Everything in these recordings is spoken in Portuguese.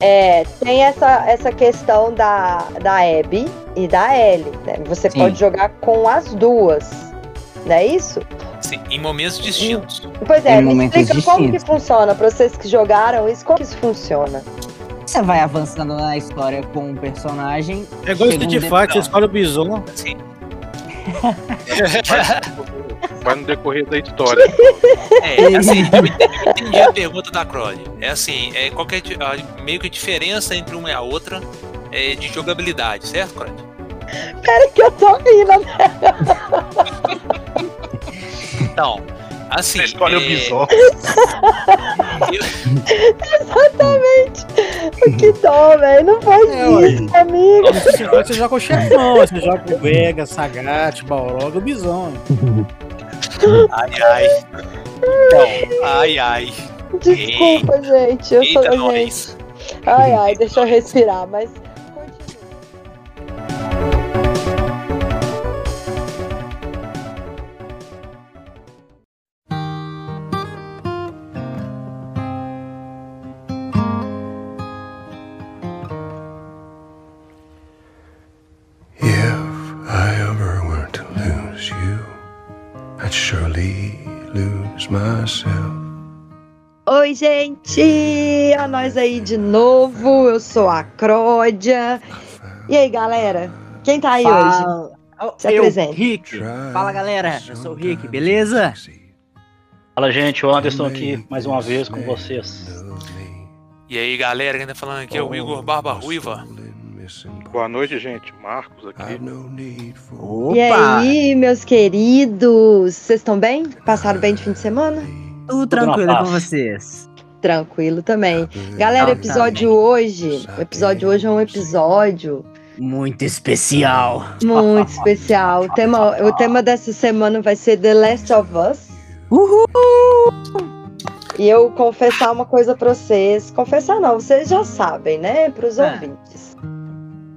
É, tem essa, essa questão da, da Abby e da Ellie, né? Você Sim. pode jogar com as duas, não é isso? Sim, em momentos distintos. Pois é, Em me explica como que distintos. funciona, pra vocês que jogaram isso, como que isso funciona? Você vai avançando na história com um personagem. É igual Street Fighter, você escolhe o Bison. Assim. Vai no decorrer da história. É, assim, eu entendi- a pergunta da Crowley. É assim, é qualquer a- meio que diferença entre uma e a outra é de jogabilidade, certo, Crowley? Pera que eu tô rindo, Então, assim. Você escolhe o é, bisol. exatamente. Que dó, velho, não faz É, ué. isso, amigo. No Street Fighter você joga com o chefão, você joga com o Vega, Sagat, Balrog, o Bison. Ai, ai. Então, ai, ai. Desculpa, gente. Eu Eita, sou, gente. Ai, ai, deixa eu respirar, mas myself. Oi, gente! A nós aí de novo. Eu sou a Cródia. E aí, galera? Quem tá aí hoje? Fala. Oh, Se eu, apresente. Rick. Fala galera, eu sou o Rick, beleza? Fala gente, o Anderson aqui mais uma vez com vocês. E aí, galera, quem tá falando aqui é o Igor Barba Ruiva. Boa noite, gente. Marcos aqui. Opa! E aí, meus queridos? Vocês estão bem? Passaram bem de fim de semana? Tudo tranquilo com vocês. Tranquilo também. Galera, o Então, episódio hoje. O episódio hoje é um episódio Muito especial. muito especial. O tema, o tema dessa semana vai ser The Last of Us. Uhul! E eu confessar uma coisa pra vocês. Confessar não, vocês já sabem, né? Pros É. ouvintes.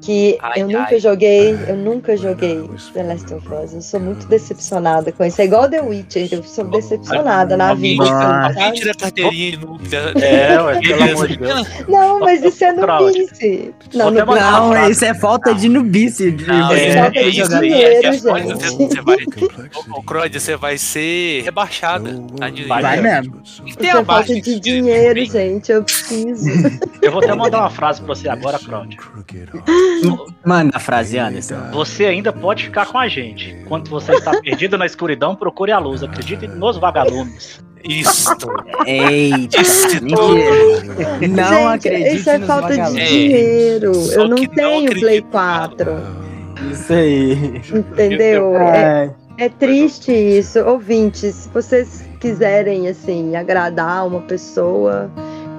Que Ai, eu nunca ai. joguei, eu nunca joguei The Last of Us. Eu sou muito decepcionada com isso. É igual The Witcher, eu sou decepcionada na Alguém, vida. A carteirinha de noob. É, ué, pelo amor de Deus. Não, mas isso é nubice. Não, mandar uma Não, isso é falta de nubice. de Não, você. é, falta é de isso aí. dinheiro, É, é, gente. você, vai. Crode, você vai ser rebaixada. Tá de- Vai Vai mesmo. Tem é falta de dinheiro, bem, gente. Eu preciso. Eu vou até mandar uma frase pra você agora, Claudio. Manda a frase, Anderson. Você ainda pode ficar com a gente. Quando você está perdido na escuridão, procure a luz. Acredite nos vagalumes. Isso. Eita, Disse mentira. Não gente, acredite isso é nos falta de vagalumes. É. dinheiro. Só Eu não não tenho acredito Play no 4. Isso aí. Entendeu? É, É. é triste isso. Ouvintes, se vocês quiserem, assim, agradar uma pessoa,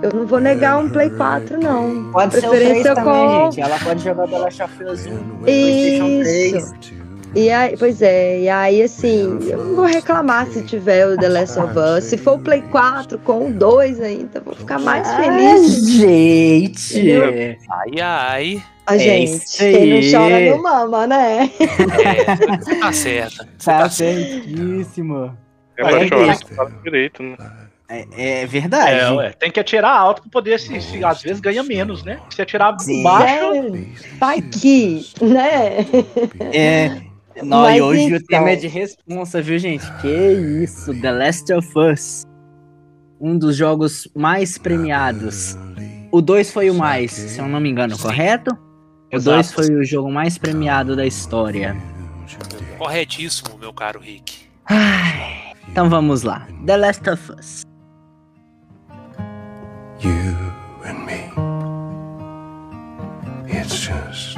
eu não vou negar um Play 4, não. Pode ser o 3 Preferência também, com- gente. Ela pode jogar The Last of Us 1 no PlayStation 3. Isso. E aí, pois é, e aí assim, eu não vou reclamar se tiver o The Last of Us. Se for o Play 4 com o 2 ainda, vou ficar mais Ah, feliz. gente. Entendeu? Ai, ai. A é gente, isso quem não chora não mama, né? É, você tá certa. Você Tá tá certíssimo. É pra chorar, que- fala direito, né? É, é verdade. É, ué. Tem que atirar alto pra poder se, se às vezes ganha menos, né? Se atirar Sim. baixo, Sério? Vai que, né? É. Não, Mas e hoje o então. tema é de responsa, viu, gente? Que isso, The Last of Us. Um dos jogos mais premiados. O 2 foi o mais, se eu não me engano, correto? O Exato. 2 foi o jogo mais premiado da história. Corretíssimo, meu caro Rick. Ai, então vamos lá. The Last of Us. You and me. It's just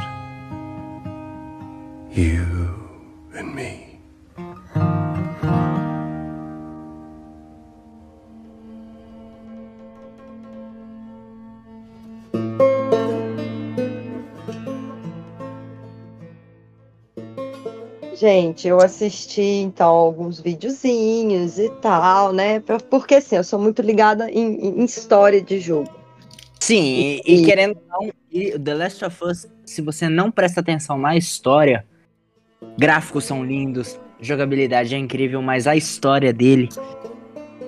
you and me. Gente, eu assisti então alguns videozinhos e tal, né? Porque assim, eu sou muito ligada em, em história de jogo. Sim, e, E- e querendo ou não, e o The Last of Us, se você não presta atenção na história, gráficos são lindos, jogabilidade é incrível, mas a história dele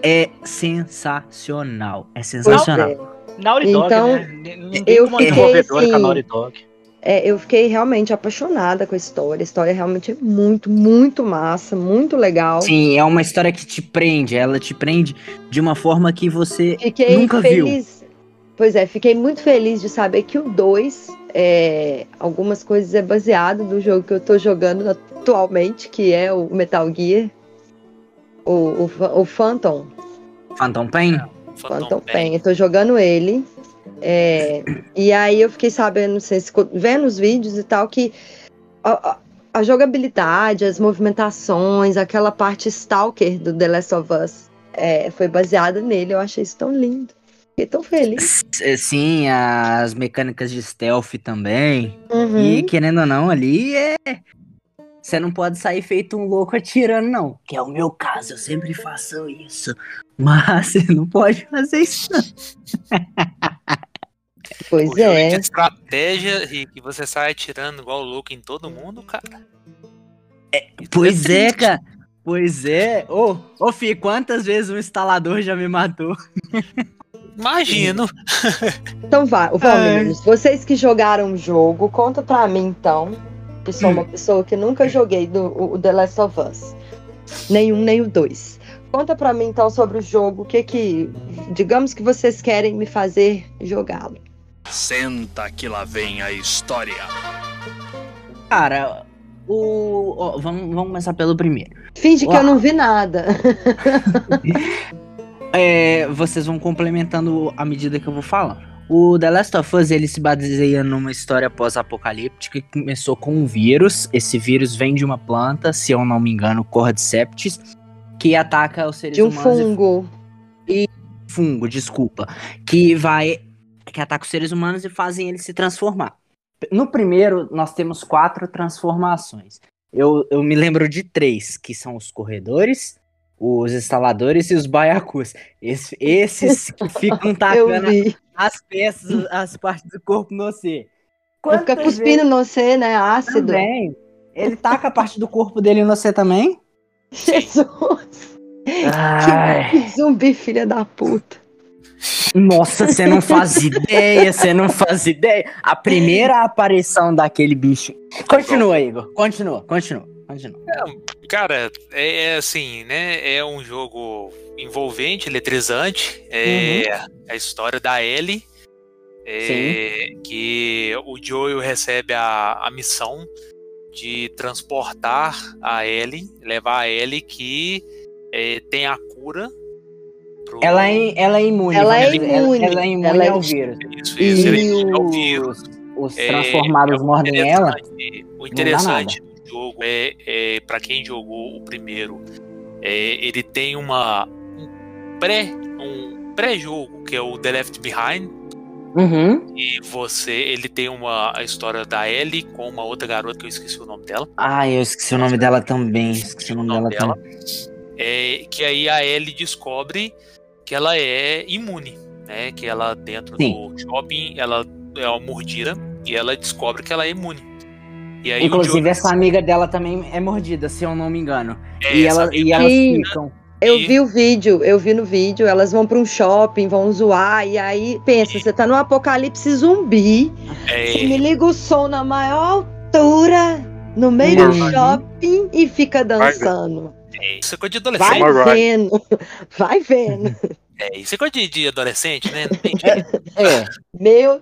é sensacional. É Pois sensacional. é. Naughty Dog, Então, né? Ninguém eu fiquei, desenvolvedora com a assim, Naughty Dog. É, eu fiquei realmente apaixonada com a história. A história realmente é muito, muito massa, muito legal. Sim, é uma história que te prende. Ela te prende de uma forma que você Fiquei nunca viu. feliz. Pois é, fiquei muito feliz de saber que o 2, é, algumas coisas é baseado no jogo que eu tô jogando atualmente, que é o Metal Gear. O, o, o Phantom. Phantom Pain. Phantom Pain. Eu tô jogando ele. É, e aí eu fiquei sabendo, sei se vendo os vídeos e tal, que a, a- a jogabilidade, as movimentações, aquela parte stalker do The Last of Us é, foi baseada nele. Eu achei isso tão lindo. Fiquei tão feliz. S- Sim, as mecânicas de stealth também. Uhum. E querendo ou não, ali é. Você não pode sair feito um louco atirando, não. Que é o meu caso, eu sempre faço isso. Mas você não pode fazer isso. Pois O jogo é. de estratégia e que você sai atirando igual louco em todo mundo, cara. Isso Pois é, triste. cara. Pois é. Ô, ô, Fih, quantas vezes um instalador já me matou? Imagino. Então vai, meninos. Vocês que jogaram o jogo, conta pra mim então. Que sou uma pessoa que nunca joguei do, o, o The Last of Us. Nenhum, nem o dois. Conta pra mim então sobre o jogo. O que que. Digamos que vocês querem me fazer jogá-lo. Senta que lá vem a história. Cara, o. ó, vamos, vamos começar pelo primeiro. Finge que Uau. eu não vi nada. É, vocês vão complementando à medida que eu vou falando. O The Last of Us ele se baseia numa história pós-apocalíptica que começou com um vírus. Esse vírus vem de uma planta, se eu não me engano, Cordyceps, que ataca os seres De um humanos. e fungo. fungo, desculpa, que vai que ataca os seres humanos e fazem eles se transformar. No primeiro, nós temos quatro transformações. Eu, eu me lembro de três, que são os corredores, os instaladores e os baiacus. Esse- esses que ficam tacando as peças, as partes do corpo no você. Vai ficar cuspindo no você, né? Ácido. também? Ele taca a parte do corpo dele no você também? Jesus. Ai. Que zumbi, filha da puta. Nossa, você não faz ideia, você não faz ideia. A primeira aparição daquele bicho. Continua, Igor. Continua, continua, continua. Cara, é, é assim, né? É um jogo envolvente, eletrizante. É a história da Ellie. é, que o Joel recebe a, a missão de transportar a Ellie, levar a Ellie que é, tem a cura. Pro- Ela é, ela é imune. Ela é imune. Ela, é imune Ela é- ao vírus. Isso, isso, E é o vírus. os, os É, transformados é o mordem ela. O interessante do jogo é, é para quem jogou o primeiro, é, ele tem uma um pré um pré-jogo que é o The Left Behind Uhum. e você ele tem uma a história da Ellie com uma outra garota que eu esqueci o nome dela, Ai, eu esqueci o nome dela também. Esqueci o nome, nome dela, dela. também. é, que aí a Ellie descobre que ela é imune, né? Que ela dentro Sim. do shopping ela é uma mordida e ela descobre que ela é imune. E aí Inclusive, Joel- essa amiga dela também é mordida, se eu não me engano. é, e, ela, e elas ficam. Eu E- vi o vídeo, eu vi no vídeo, elas vão pra um shopping, vão zoar, e aí, pensa, você tá num apocalipse zumbi, é, você me liga o som na maior altura, no meio do shopping, e fica dançando. É, isso é coisa de adolescente. Vai. vendo, vai vendo. É, isso é coisa de, de adolescente, né? Não tem jeito. É. Meu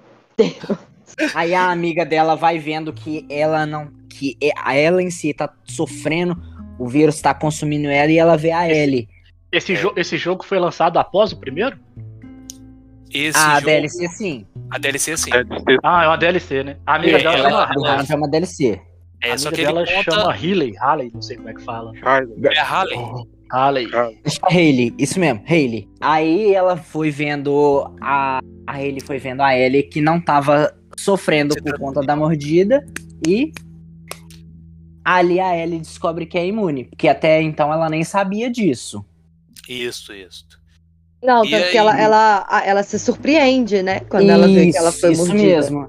Aí a amiga dela vai vendo que ela não. que é- a ela em si tá sofrendo, o vírus tá consumindo ela e ela vê a Ellie. Esse, É. jo- esse jogo foi lançado após o primeiro? Esse A jogo, DLC sim. a DLC sim. É Ah, é uma DLC, né? A amiga É, dela ela- chama, Do ela- é uma DLC. É, a só que dela conta. chama Hayley, Hayley, não sei como é que fala. Ai, É a Harley. Hayley. Acho que é Hayley, isso mesmo, Hayley. Aí ela foi vendo a. A Hayley foi vendo a Ellie que não tava sofrendo Você por tá- conta da mordida e. Ali a Ellie descobre que é imune, porque até então ela nem sabia disso. Isso, isso. Não, E tanto aí? que ela, ela, ela se surpreende, né? Quando ela vê que ela foi isso mordida. mesmo.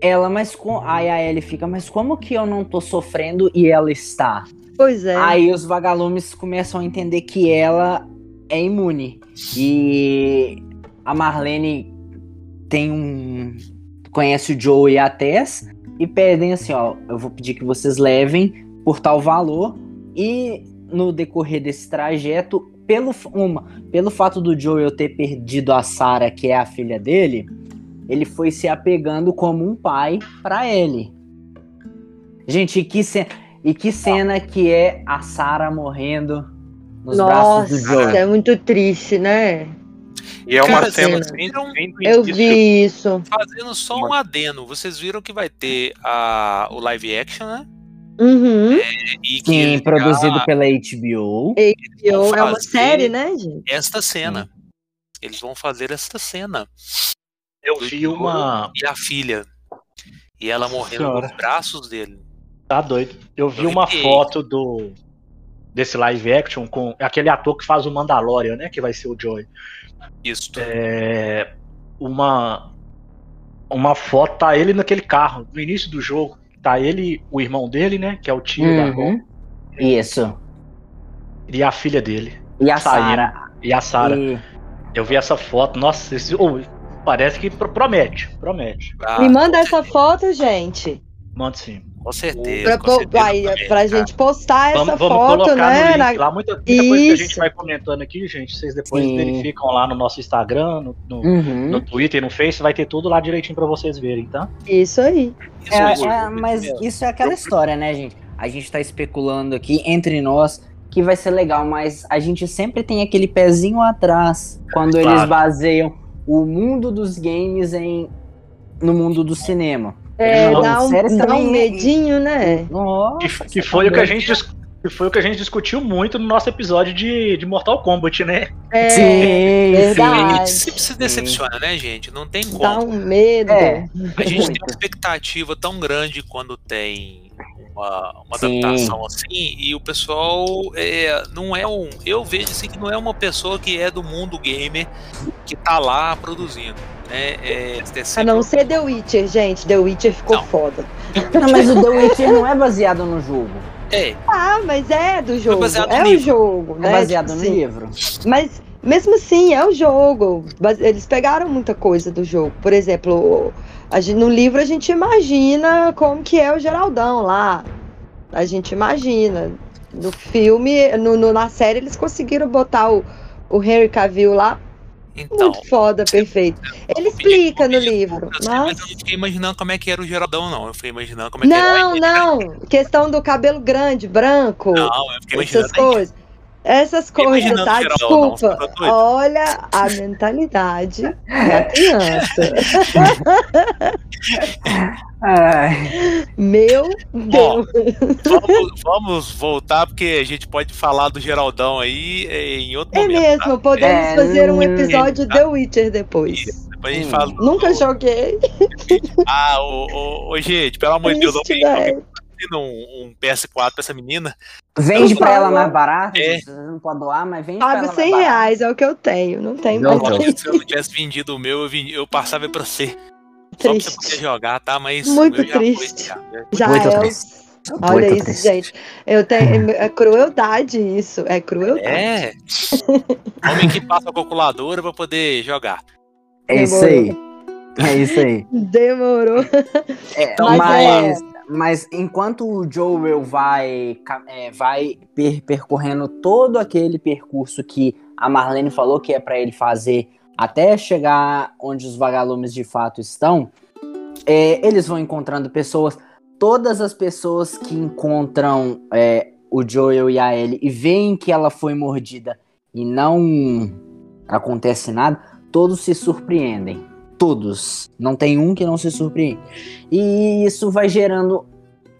Ela, mas com. Aí a Ellie fica, mas como que eu não tô sofrendo e ela está? Pois é. Aí os vagalumes começam a entender que ela é imune. E a Marlene tem um. Conhece o Joe e a Tess e pedem assim: ó, eu vou pedir que vocês levem por tal valor e no decorrer desse trajeto, pelo, uma, pelo fato do Joel ter perdido a Sarah, que é a filha dele, ele foi se apegando como um pai para ele. Gente, e que, ce... e que cena que é a Sarah morrendo nos braços do Nossa, Joel. é muito triste, né? E é uma Cara, cena do Eu vi isso. Fazendo só um adeno, vocês viram que vai ter a, o live action, né? Uhum. E que Sim, eles produzido pela HBO. Eu- é uma série, né, gente? esta cena. Eles vão fazer esta cena. Eu do vi uma. E a filha. E ela morrendo Senhora. nos braços dele. Tá doido. Eu vi Eu uma vi. foto do. Desse live action com aquele ator que faz o Mandalorian, né? Que vai ser o Joey. Isso. É. Uma. Uma foto, tá ele naquele carro, no início do jogo. Tá ele, o irmão dele, né? Que é o tio da Gon, Uhum. Isso. e a filha dele. E a. Sarah. E a Sarah. E- Eu vi essa foto, nossa, esse, oh, parece que pro- promete. Promete. Ah, Me manda essa foto, gente. Manda sim. Com certeza. Pra, com certeza vai, também, pra gente postar essa Vamos, vamos foto, colocar né? no link na- lá. Muita, muita coisa que a gente vai comentando aqui, gente. Vocês depois Sim. verificam lá no nosso Instagram, no, no, Uhum. no Twitter, no Face, vai ter tudo lá direitinho pra vocês verem, tá? Isso aí. Isso, É, é, mas isso é aquela história, né, gente? A gente tá especulando aqui entre nós que vai ser legal, mas a gente sempre tem aquele pezinho atrás quando eles Claro. baseiam o mundo dos games em no mundo do cinema. É, Não, dá um, dá um é- medinho, né? Nossa, Que, que foi o que a gente que foi o que a gente discutiu muito no nosso episódio de, de Mortal Kombat, né? É, Sim, verdade. sim. Sempre se decepciona, né, gente? Não tem como. dá um medo. É. A gente tem uma expectativa tão grande quando tem uma, uma Sim. adaptação assim, e o pessoal é, não é um. Eu vejo assim que não é uma pessoa que é do mundo gamer que tá lá produzindo. Né? É, é A não ser The Witcher, gente. The Witcher ficou Não. foda. Não, mas o The Witcher não é baseado no jogo. É, Ah, mas é do jogo. baseado É no o livro. jogo, É né? baseado Tipo no assim, livro. Mas mesmo assim, é o jogo. Mas Eles pegaram muita coisa do jogo. Por exemplo, a gente- no livro a gente imagina como que é o Geraldão lá. A gente imagina. No filme, no, no- na série, eles conseguiram botar o, o Henry Cavill lá. Então. Muito foda, perfeito. Ele explica no livro. Mas... Mas eu não fiquei imaginando como é que era o Geraldão, não. Eu fiquei imaginando como é que era Não, a não. Questão do cabelo grande, branco. Não, eu fiquei imaginando essas coisas. Essas coisas, imaginando tá? não, Desculpa. tá doido? Olha a mentalidade da criança. Ai, Meu Bom, Deus. vamos, vamos voltar, porque a gente pode falar do Geraldão aí em outro É momento. mesmo, podemos É, fazer um hum, episódio tá. The Witcher depois. Isso, depois a gente Hum. fala. do- Nunca joguei. Ah, ô, ô, ô, gente, pelo amor de Deus, alguém, um, um PS4 pra essa menina. Vende pra ela mais barato, É. você não pode doar, mas vende pra Pago ela 100 mais barato. reais, é o que eu tenho. Não tem Não, mais. não. Se eu não tivesse vendido o meu, eu, vendi- eu passava pra você. Só pra você Triste. poder jogar, tá? Mas Muito meu já foi, triste. já. Já Muito é. triste. Olha Muito isso, triste. gente. Eu tenho. É crueldade isso. É crueldade. É. Homem que passa a calculadora pra poder jogar. É isso aí. É isso aí. Demorou. É, Mas mas, mas enquanto o Joel vai, é, vai per- percorrendo todo aquele percurso que a Marlene falou que é pra ele fazer até chegar onde os vagalumes de fato estão, é, eles vão encontrando pessoas. Todas as pessoas que encontram é, o Joel e a Ellie e veem que ela foi mordida e não acontece nada, todos se surpreendem. Todos. Não tem um que não se surpreende. E isso vai gerando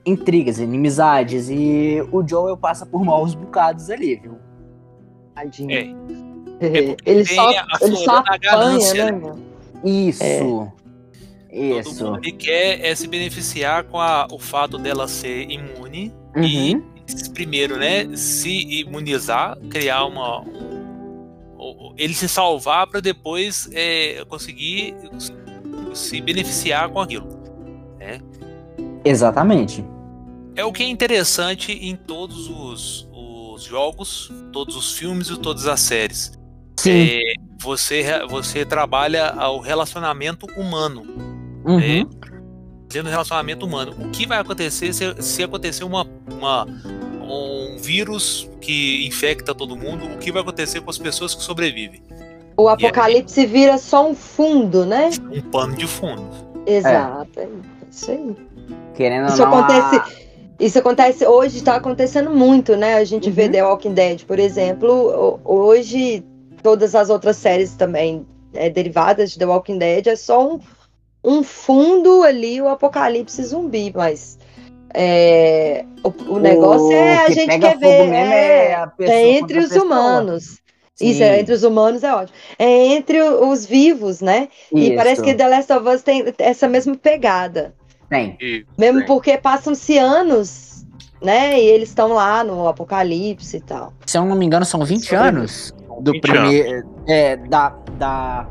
intrigas, inimizades. E o Joel passa por maus bocados ali, viu? Tadinho. É. É, Ele tem só, a ele só apanha, ganância, né, né? meu? Isso. Todo Isso. mundo que quer é se beneficiar com a- o fato dela ser imune Uhum. e primeiro, né, se imunizar, criar uma um- ele se salvar para depois é, conseguir se- beneficiar com aquilo. Exatamente. É o que é interessante em todos os, os jogos, todos os filmes e todas as séries. Sim. É, você, você trabalha o relacionamento humano. Uhum. É, dentro do relacionamento humano. O que vai acontecer se, se acontecer uma, uma- um vírus que infecta todo mundo? O que vai acontecer com as pessoas que sobrevivem? O apocalipse vira só um fundo, né? Um pano de fundo. Exato. é Isso aí. Querendo Isso ou não, acontece. a- Isso acontece hoje, tá acontecendo muito, né? A gente vê Uhum. The Walking Dead, por exemplo. ho- Hoje, todas as outras séries também é, derivadas de The Walking Dead é só um, um fundo ali, o apocalipse zumbi, mas é, o, o negócio é a que gente quer ver. é, é a pessoa é entre os humanos. Isso, Sim, é entre os humanos é ótimo. É entre o- os vivos, né? E isso. parece que The Last of Us tem essa mesma pegada. Tem. E Mesmo Sim. porque passam-se anos, né? E eles estão lá no apocalipse e tal. Se eu não me engano, são 20 Sobre- anos do 20 primeiro. É, da, da.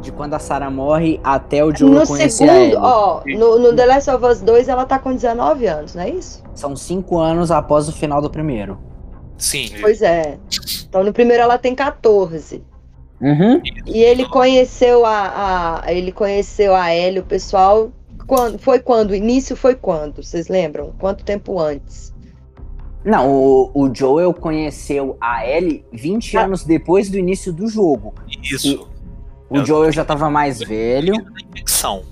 De quando a Sarah morre até o Joel no conhecer a Ellie. segundo, ó, no, no The Last of Us 2 ela tá com 19 anos, não é isso? São 5 anos após o final do primeiro. Sim. Pois é. Então no primeiro ela tem 14. Uhum. E ele conheceu a, a ele conheceu a Ellie, o pessoal quando foi quando? O início foi quando? Vocês lembram? Quanto tempo antes? Não, o, o Joel conheceu a Ellie 20 Ah. anos depois do início do jogo. Isso. O Joel já tava mais velho. Infecção.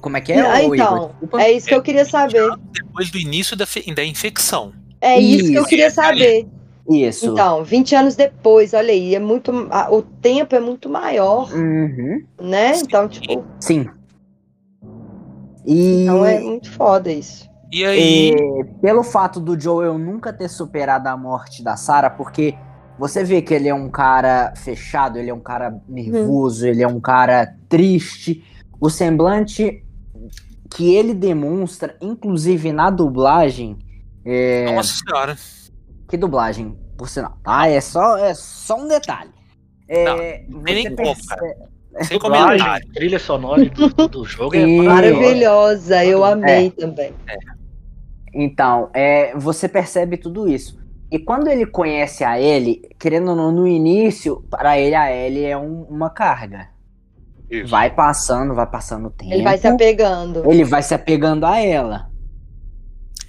Como é que é, Ah, Igor? então, Desculpa. é isso que eu queria saber. Depois do início da, da infecção. É isso que eu Isso. queria saber. Isso. Então, 20 anos depois, olha aí, é muito, a- o tempo é muito maior, Uhum. né? Então, tipo, Sim. E, então é muito foda isso. E aí, e pelo fato do Joel nunca ter superado a morte da Sarah, porque você vê que ele é um cara fechado, ele é um cara nervoso, ele é um cara triste. O semblante que ele demonstra, inclusive na dublagem, é, nossa senhora. Que dublagem, por sinal. Ah, é só, é só um detalhe. É, Não, nem você como, perce- cara. Sem Dublagem, comentário. trilha sonora do, do jogo é Sim. maravilhosa. Maravilhosa, eu amei também. Então, é, você percebe tudo isso. E quando ele conhece a Ellie, querendo ou não, no início, para ele a Ellie é um- uma carga. isso. Vai passando, vai passando o tempo. Ele vai se apegando. ele vai se apegando a ela.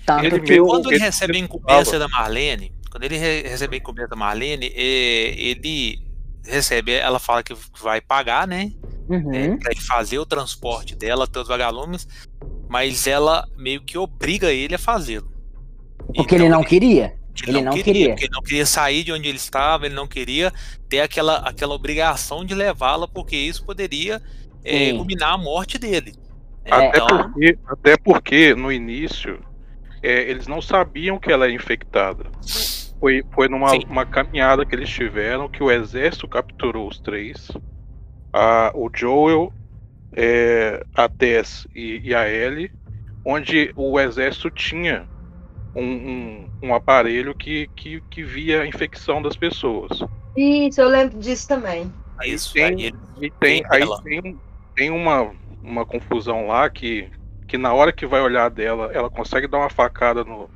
Tanto Ele que Quando ele ele recebe a incumbência da Marlene, quando ele re- recebe a incumbência da Marlene, ele recebe, ela fala que vai pagar, né? Uhum. É, pra ele fazer o transporte dela até os vagalumes, mas ela meio que obriga ele a fazê-lo. porque Então, ele não queria. Ele ele não queria. Porque ele não queria sair de onde ele estava, ele não queria ter aquela, aquela obrigação de levá-la, porque isso poderia é, Sim. culminar a morte dele. É, Até, então, porque, até porque no início é, eles não sabiam que ela era infectada. Foi, foi numa caminhada que eles tiveram que o exército capturou os três. A, o Joel, é, a Tess e, e a Ellie, onde o exército tinha um, um, um aparelho que, que, que via a infecção das pessoas. Isso, eu lembro disso também. Aí isso, tem- aí ele- E tem, Tem aí tem, tem uma, uma confusão lá que, que na hora que vai olhar dela, ela consegue dar uma facada no,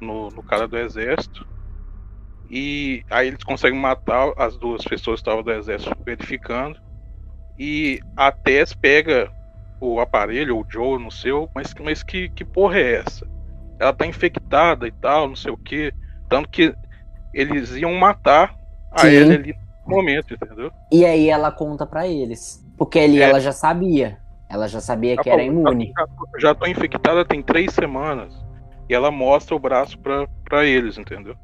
no, no cara do exército. E aí eles conseguem matar as duas pessoas que estavam do exército verificando. E a Tess pega o aparelho, o Joe no seu, mas, mas que, que porra é essa? Ela tá infectada e tal, não sei o que. Tanto que eles iam matar a Sim. Ellie ali no momento, entendeu? E aí ela conta pra eles. Porque ali É. ela já sabia. Ela já sabia que Ela era imune. Já, já tô infectada tem três semanas. E ela mostra o braço pra, pra eles, entendeu?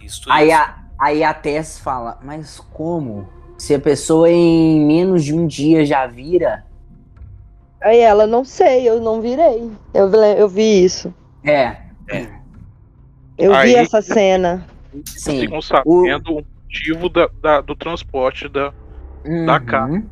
isso, Aí isso. a, aí a Tess fala, mas como? Se a pessoa em menos de um dia já vira. Aí ela, não sei, eu não virei. Eu, vi- eu vi isso. É, Eu Aí- vi essa cena. sim. Ficam sabendo o motivo da, da- do transporte da, da cara. Uhum.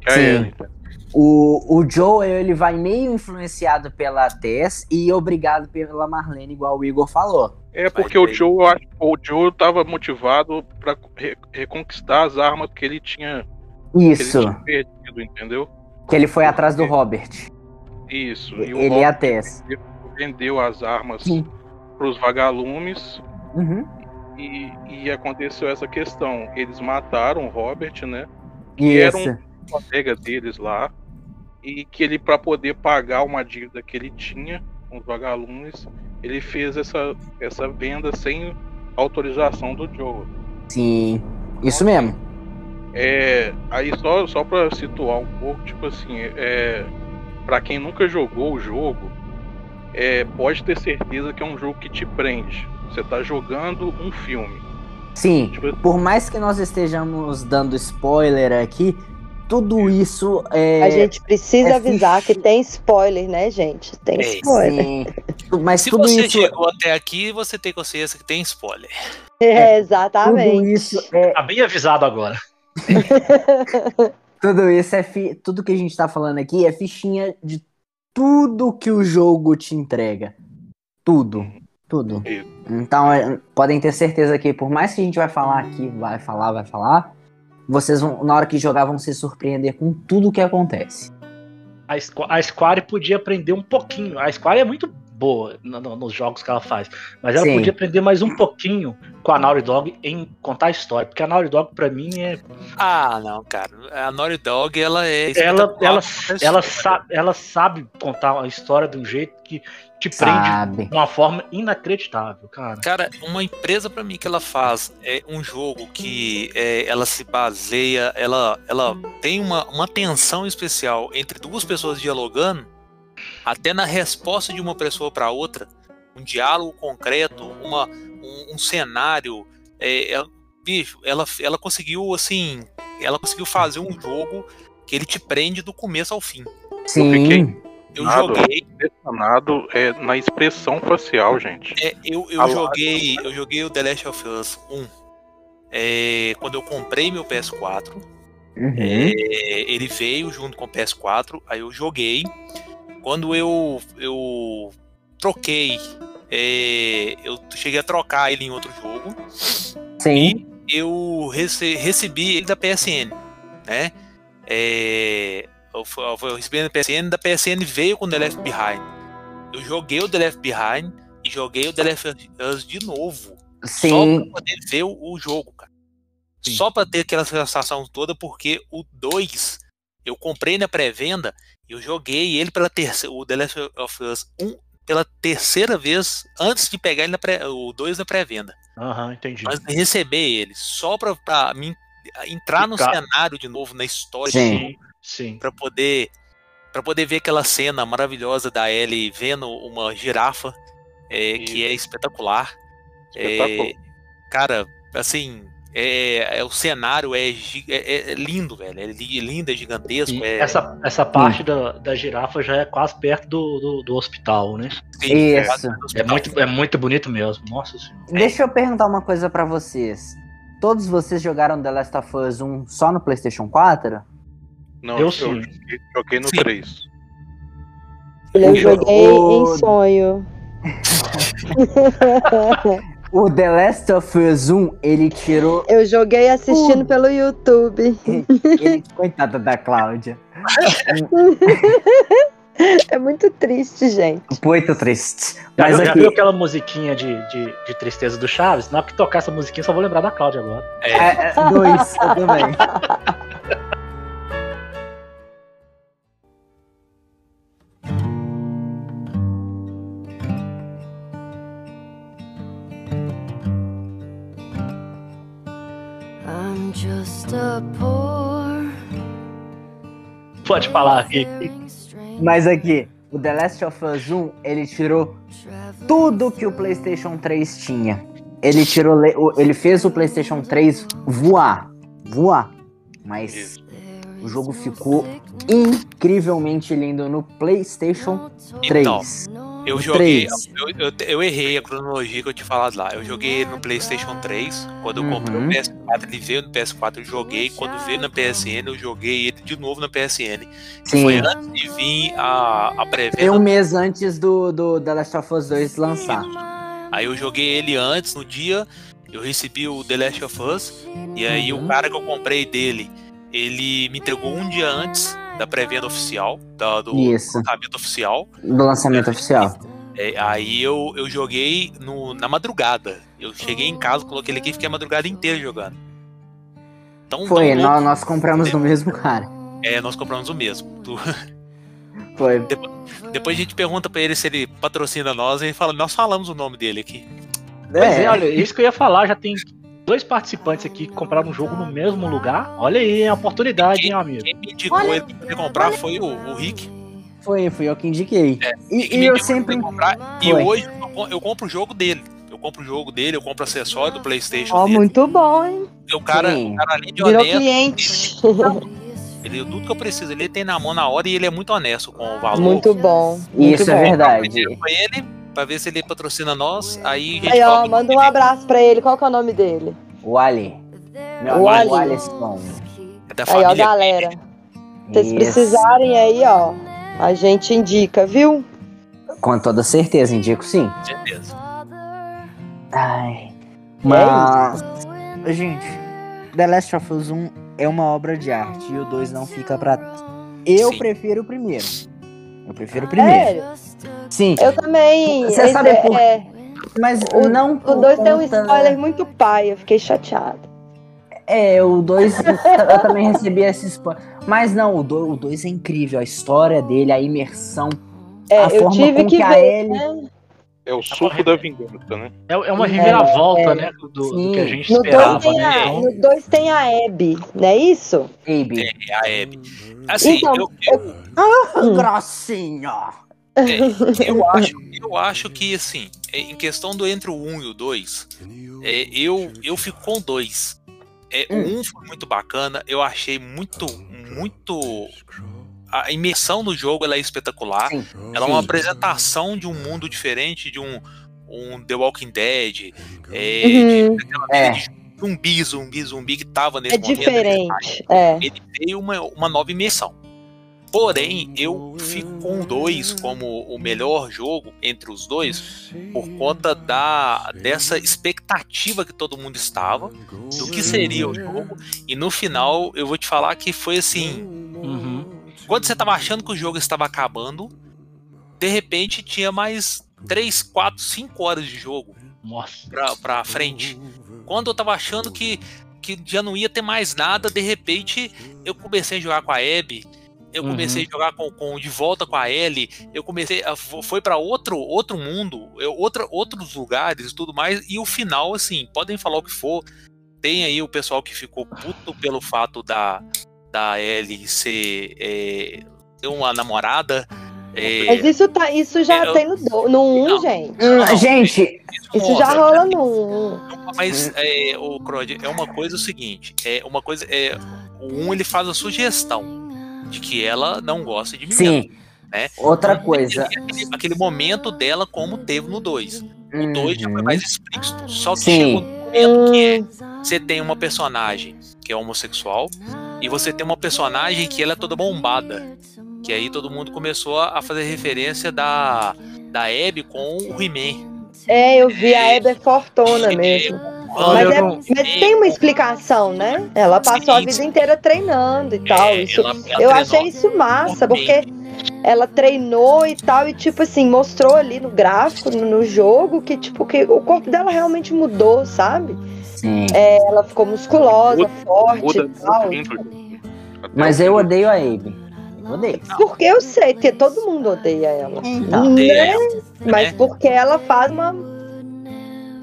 que é Sim. entendeu? O, o Joel, ele vai meio influenciado pela Tess e obrigado pela Marlene, igual o Igor falou. É porque o Joe, eu acho- o Joe tava motivado pra re- reconquistar as armas que ele tinha, que ele Isso, tinha perdido, entendeu? Que ele foi atrás do Robert. Isso. E o Ele e a Tess. vendeu as armas Sim. pros vagalumes Uhum. E, e aconteceu essa questão. Eles mataram o Robert, né? Que era Isso. um colega deles lá. E que ele, para poder pagar uma dívida que ele tinha com os vagalumes, ele fez essa, essa venda sem autorização do Joe. Sim. Isso mesmo. É, aí só, só pra situar um pouco, tipo assim, é, para quem nunca jogou o jogo, é, pode ter certeza que é um jogo que te prende. Você tá jogando um filme. Sim. Tipo, Por mais que nós estejamos dando spoiler aqui, tudo isso é. A gente precisa é avisar que tem spoiler, né, gente? Tem É, spoiler. Sim. Mas Se tudo você isso. chegou até aqui, você tem consciência que tem spoiler. É, Tudo exatamente. isso é. Tá bem avisado agora. Tudo isso é. Fi... Tudo que a gente tá falando aqui é fichinha de tudo que o jogo te entrega. Tudo. Tudo. Então, é, podem ter certeza que, por mais que a gente vai falar aqui, vai falar, vai falar, vocês vão, na hora que jogar, vão se surpreender com tudo que acontece. A, Squ a Square podia aprender um pouquinho. A Square é muito boa no- no- nos jogos que ela faz. Mas ela Sim. podia aprender mais um pouquinho com a Naughty Dog em contar a história. Porque a Naughty Dog, pra mim, é. Ah, não, cara. A Naughty Dog, ela é. Ela, ela, ela, história. sa ela sabe contar a história de um jeito que te prende Sabe? de uma forma inacreditável, cara. Cara, uma empresa pra mim que ela faz é um jogo que é, ela se baseia, ela, ela tem uma, uma tensão especial entre duas pessoas dialogando, até na resposta de uma pessoa pra outra, um diálogo concreto, uma, um, um cenário. é, é- bicho, ela, ela conseguiu assim, ela conseguiu fazer um jogo que ele te prende do começo ao fim. Sim. fiquei- Eu Nada. joguei, Impressionado é, na expressão facial, gente. É, eu, eu joguei, eu joguei o The Last of Us 1 é, quando eu comprei meu PS4. Uhum. É, ele veio junto com o PS4, aí eu joguei. Quando eu, eu troquei, é, eu cheguei a trocar ele em outro jogo. Sim. Eu rece- recebi ele da PSN, né? É, eu, eu recebi ele da PSN, da PSN veio com The Left Behind. Eu joguei o The Left Behind e joguei o The Left Us de novo. Só Sim. pra poder ver o, o jogo, cara. Sim. Só pra ter aquela sensação toda, porque o 2 eu comprei na pré-venda e eu joguei ele pela terceira, o The Last of Us 1 pela terceira vez antes de pegar ele na pré, o 2 na pré-venda. Aham, entendi. Antes de receber ele, só pra, pra mim entrar no Ficar- cenário de novo, na história, Sim. Sim, sim. pra poder para poder ver aquela cena maravilhosa da Ellie vendo uma girafa, é, que é espetacular. Espetáculo. É, cara, assim, é, é- o cenário é, gi- é- é lindo, velho. É li- lindo, é gigantesco. É, essa, essa parte da, da girafa já é quase perto do, do, do hospital, né? sim, Isso. É muito, é muito bonito mesmo. Nossa senhora. Deixa eu perguntar uma coisa pra vocês. Todos vocês jogaram The Last of Us 1 só no PlayStation 4? Não, Eu eu, sim. joguei, joguei no Sim. 3. Eu joguei o- em sonho. O The Last of Us 1, ele tirou. Eu joguei assistindo pelo YouTube. Ele... Coitada da Cláudia. É muito triste, gente. Muito triste. Já, Mas viu- já aqui. viu aquela musiquinha de, de, de tristeza do Chaves? Na hora que tocar essa musiquinha, eu só vou lembrar da Cláudia agora. É, É, é, dois, eu também. Pode falar aqui. Mas aqui, o The Last of Us 1, ele tirou tudo que o PlayStation 3 tinha. Ele tirou, ele fez o PlayStation 3 voar, voar. Mas o jogo ficou incrivelmente lindo no PlayStation 3. Eu joguei. Eu, eu, eu errei a cronologia que eu te falado lá. Eu joguei no PlayStation 3. Quando eu comprei Uhum. o PS4, ele veio no PS4, eu joguei. Quando veio na PSN, eu joguei ele de novo na PSN. Sim. Foi antes de vir a, a Foi pré-venda um mês antes do, do The Last of Us 2 lançar. Aí eu joguei ele antes, no dia, eu recebi o The Last of Us, e aí Uhum. o cara que eu comprei dele, ele me entregou um dia antes da pré-venda oficial, da- do Isso. lançamento oficial. Do lançamento oficial. É, aí eu, eu joguei no, na madrugada. Eu cheguei em casa, coloquei ele aqui e fiquei a madrugada inteira jogando. Tão, Foi, tão nós, nós compramos do mesmo cara. É, nós compramos o mesmo. Tu- Foi. Depois a gente pergunta pra ele se ele patrocina nós e ele fala, nós falamos o nome dele aqui. Pois é, É. olha, isso que eu ia falar, já tem dois participantes aqui que compraram um jogo no mesmo lugar. Olha aí, é uma oportunidade, hein, amigo. Quem me indicou Olha- ele pra poder comprar foi o, o Rick. Foi, fui eu que indiquei. Quem E, e eu sempre. comprar. E Foi. hoje eu co- eu compro o jogo dele. Eu compro o jogo dele, eu compro acessório do Playstation Ó, dele. muito bom, hein? Porque o cara, Sim. o cara além de Virou honesto, cliente. ele, tudo que eu preciso, ele tem na mão na hora e ele é muito honesto com o valor. Muito bom. Muito Isso é bom. verdade. Primeiro foi ele, pra ver se ele patrocina nós, aí a gente Aí, ó, manda um abraço pra ele. Qual que é o nome dele? O Ali. Meu O Ali. Alisson. é da Aí, ó, família. galera. Se vocês precisarem aí, ó, a gente indica, viu? Com toda certeza, indico sim. Com certeza. Ai. Mas. Gente, The Last of Us 1 é uma obra de arte e o 2 não fica pra. Eu Sim. prefiro o primeiro. Eu prefiro o primeiro. Sério? Sim, Eu também. Você esse sabe é- por- é, mas o- não. o por 2 tem um spoiler muito pai, eu fiquei chateada. É, o 2 eu também recebi esse spoiler. Mas não, o 2 o dois é incrível. A história dele, a imersão. É, a eu forma tive com que que a ver, Ellie- né? É o suco da vingança, né? É, é uma reviravolta, É, né? Do, do sim. que a gente No 2 esperava, tem, né? a- Então, no dois tem a Abby, não é isso? Baby. É a Abby. Assim, Então, eu, eu, Hum. Grossinho. É, eu, acho, eu acho que, assim, é, em questão do entre o 1 e o 2, é, eu, eu fico com o 2. É, Hum. O 1 foi muito bacana, eu achei muito, muito. A imersão no jogo ela é espetacular. Sim. Ela é uma apresentação de um mundo diferente, de um, um The Walking Dead, é, Uhum. de, É. de zumbi, zumbi, zumbi que tava nesse É momento. diferente. É. Ele veio uma, uma nova imersão. Porém, eu fico com o 2 como o melhor jogo entre os dois por conta da dessa expectativa que todo mundo estava do que seria o jogo. E no final, eu vou te falar que foi assim: uhum. quando você estava achando que o jogo estava acabando, de repente tinha mais 3, 4, 5 horas de jogo Nossa. pra, pra frente. Quando eu tava achando que, que já não ia ter mais nada, de repente eu comecei a jogar com a Abby. Eu comecei a jogar com, com de volta com a Ellie. Eu comecei a, fo- foi para outro outro mundo, eu, outra, outros lugares e tudo mais. E o final, assim, podem falar o que for. Tem aí o pessoal que ficou puto pelo fato da da Ellie ser é, ter uma namorada. é, Mas isso, tá, isso já Eu- tem no 1, no um, Não. gente. não, Gente, Isso já mostra, rola no 1. Mas é, o Crod, é uma coisa o seguinte, é uma coisa é o um ele faz a sugestão de que ela não gosta de mim. sim. né? Outra coisa. Aquele, aquele momento dela como teve no 2. O 2 já foi Uhum. mais explícito. Só que Sim. chegou um momento que é você tem uma personagem que é homossexual e você tem uma personagem que ela é toda bombada. Que aí todo mundo começou a fazer referência da da Abby com o He-Man. É, eu vi a Abby é fortona mesmo. Olha, Mas, é- não- mas tem uma explicação, né? Ela passou a Sim, vida inteira treinando e tal. É, Isso, ela- ela eu achei isso massa, porque ela treinou e tal, e tipo assim, mostrou ali no gráfico, no, no jogo, que tipo, que o corpo dela realmente mudou, sabe? Sim. Ela ficou musculosa, forte Muda e tal. Mas eu odeio a Abe. Eu odeio. Porque eu sei que todo mundo odeia ela. Então. Odeia né? ela, Mas né? porque ela faz uma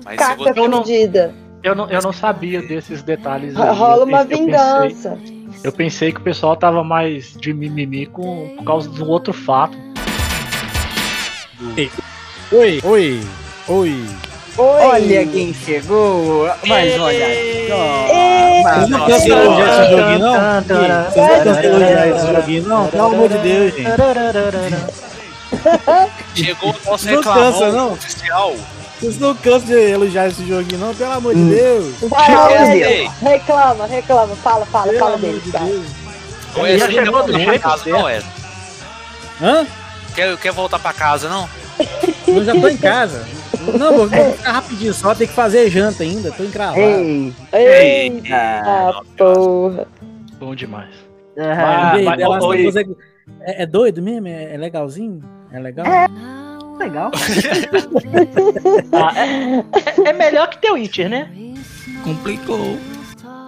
Mas caca você, Eu não- fudida. Eu não, eu não sabia desses detalhes. aí. Rola Eu uma pensei- eu vingança. pensei- Eu pensei que o pessoal tava mais de mimimi com, por causa de um outro fato. Oi, oi, oi. Oi. Olha quem chegou. Mas olha só. Vocês não elogiar só. esse joguinho, não? Vocês não de elogiar esse joguinho, não? Pelo amor de Deus, gente. chegou o nosso reclamão oficial. Vocês não cansam de elogiar esse joguinho, não? Pelo amor de Deus. Vai, Deus. reclama, reclama, fala, fala, Pelo fala dele, de cara. Ele já chegou quer do voltar jeito pra casa, não, Ed? Hã? Quer, quer voltar pra casa, não? Eu já tô em casa. Não, vou, vou ficar rapidinho só, tem que fazer janta ainda, tô encravado. Ei. Eita, Ah, porra. Bom demais. ah, mas- Delas oi. Novas é, é- é doido mesmo? É, é legalzinho? É legal? Legal. Ah, é, é melhor que The Witcher, né? Complicou.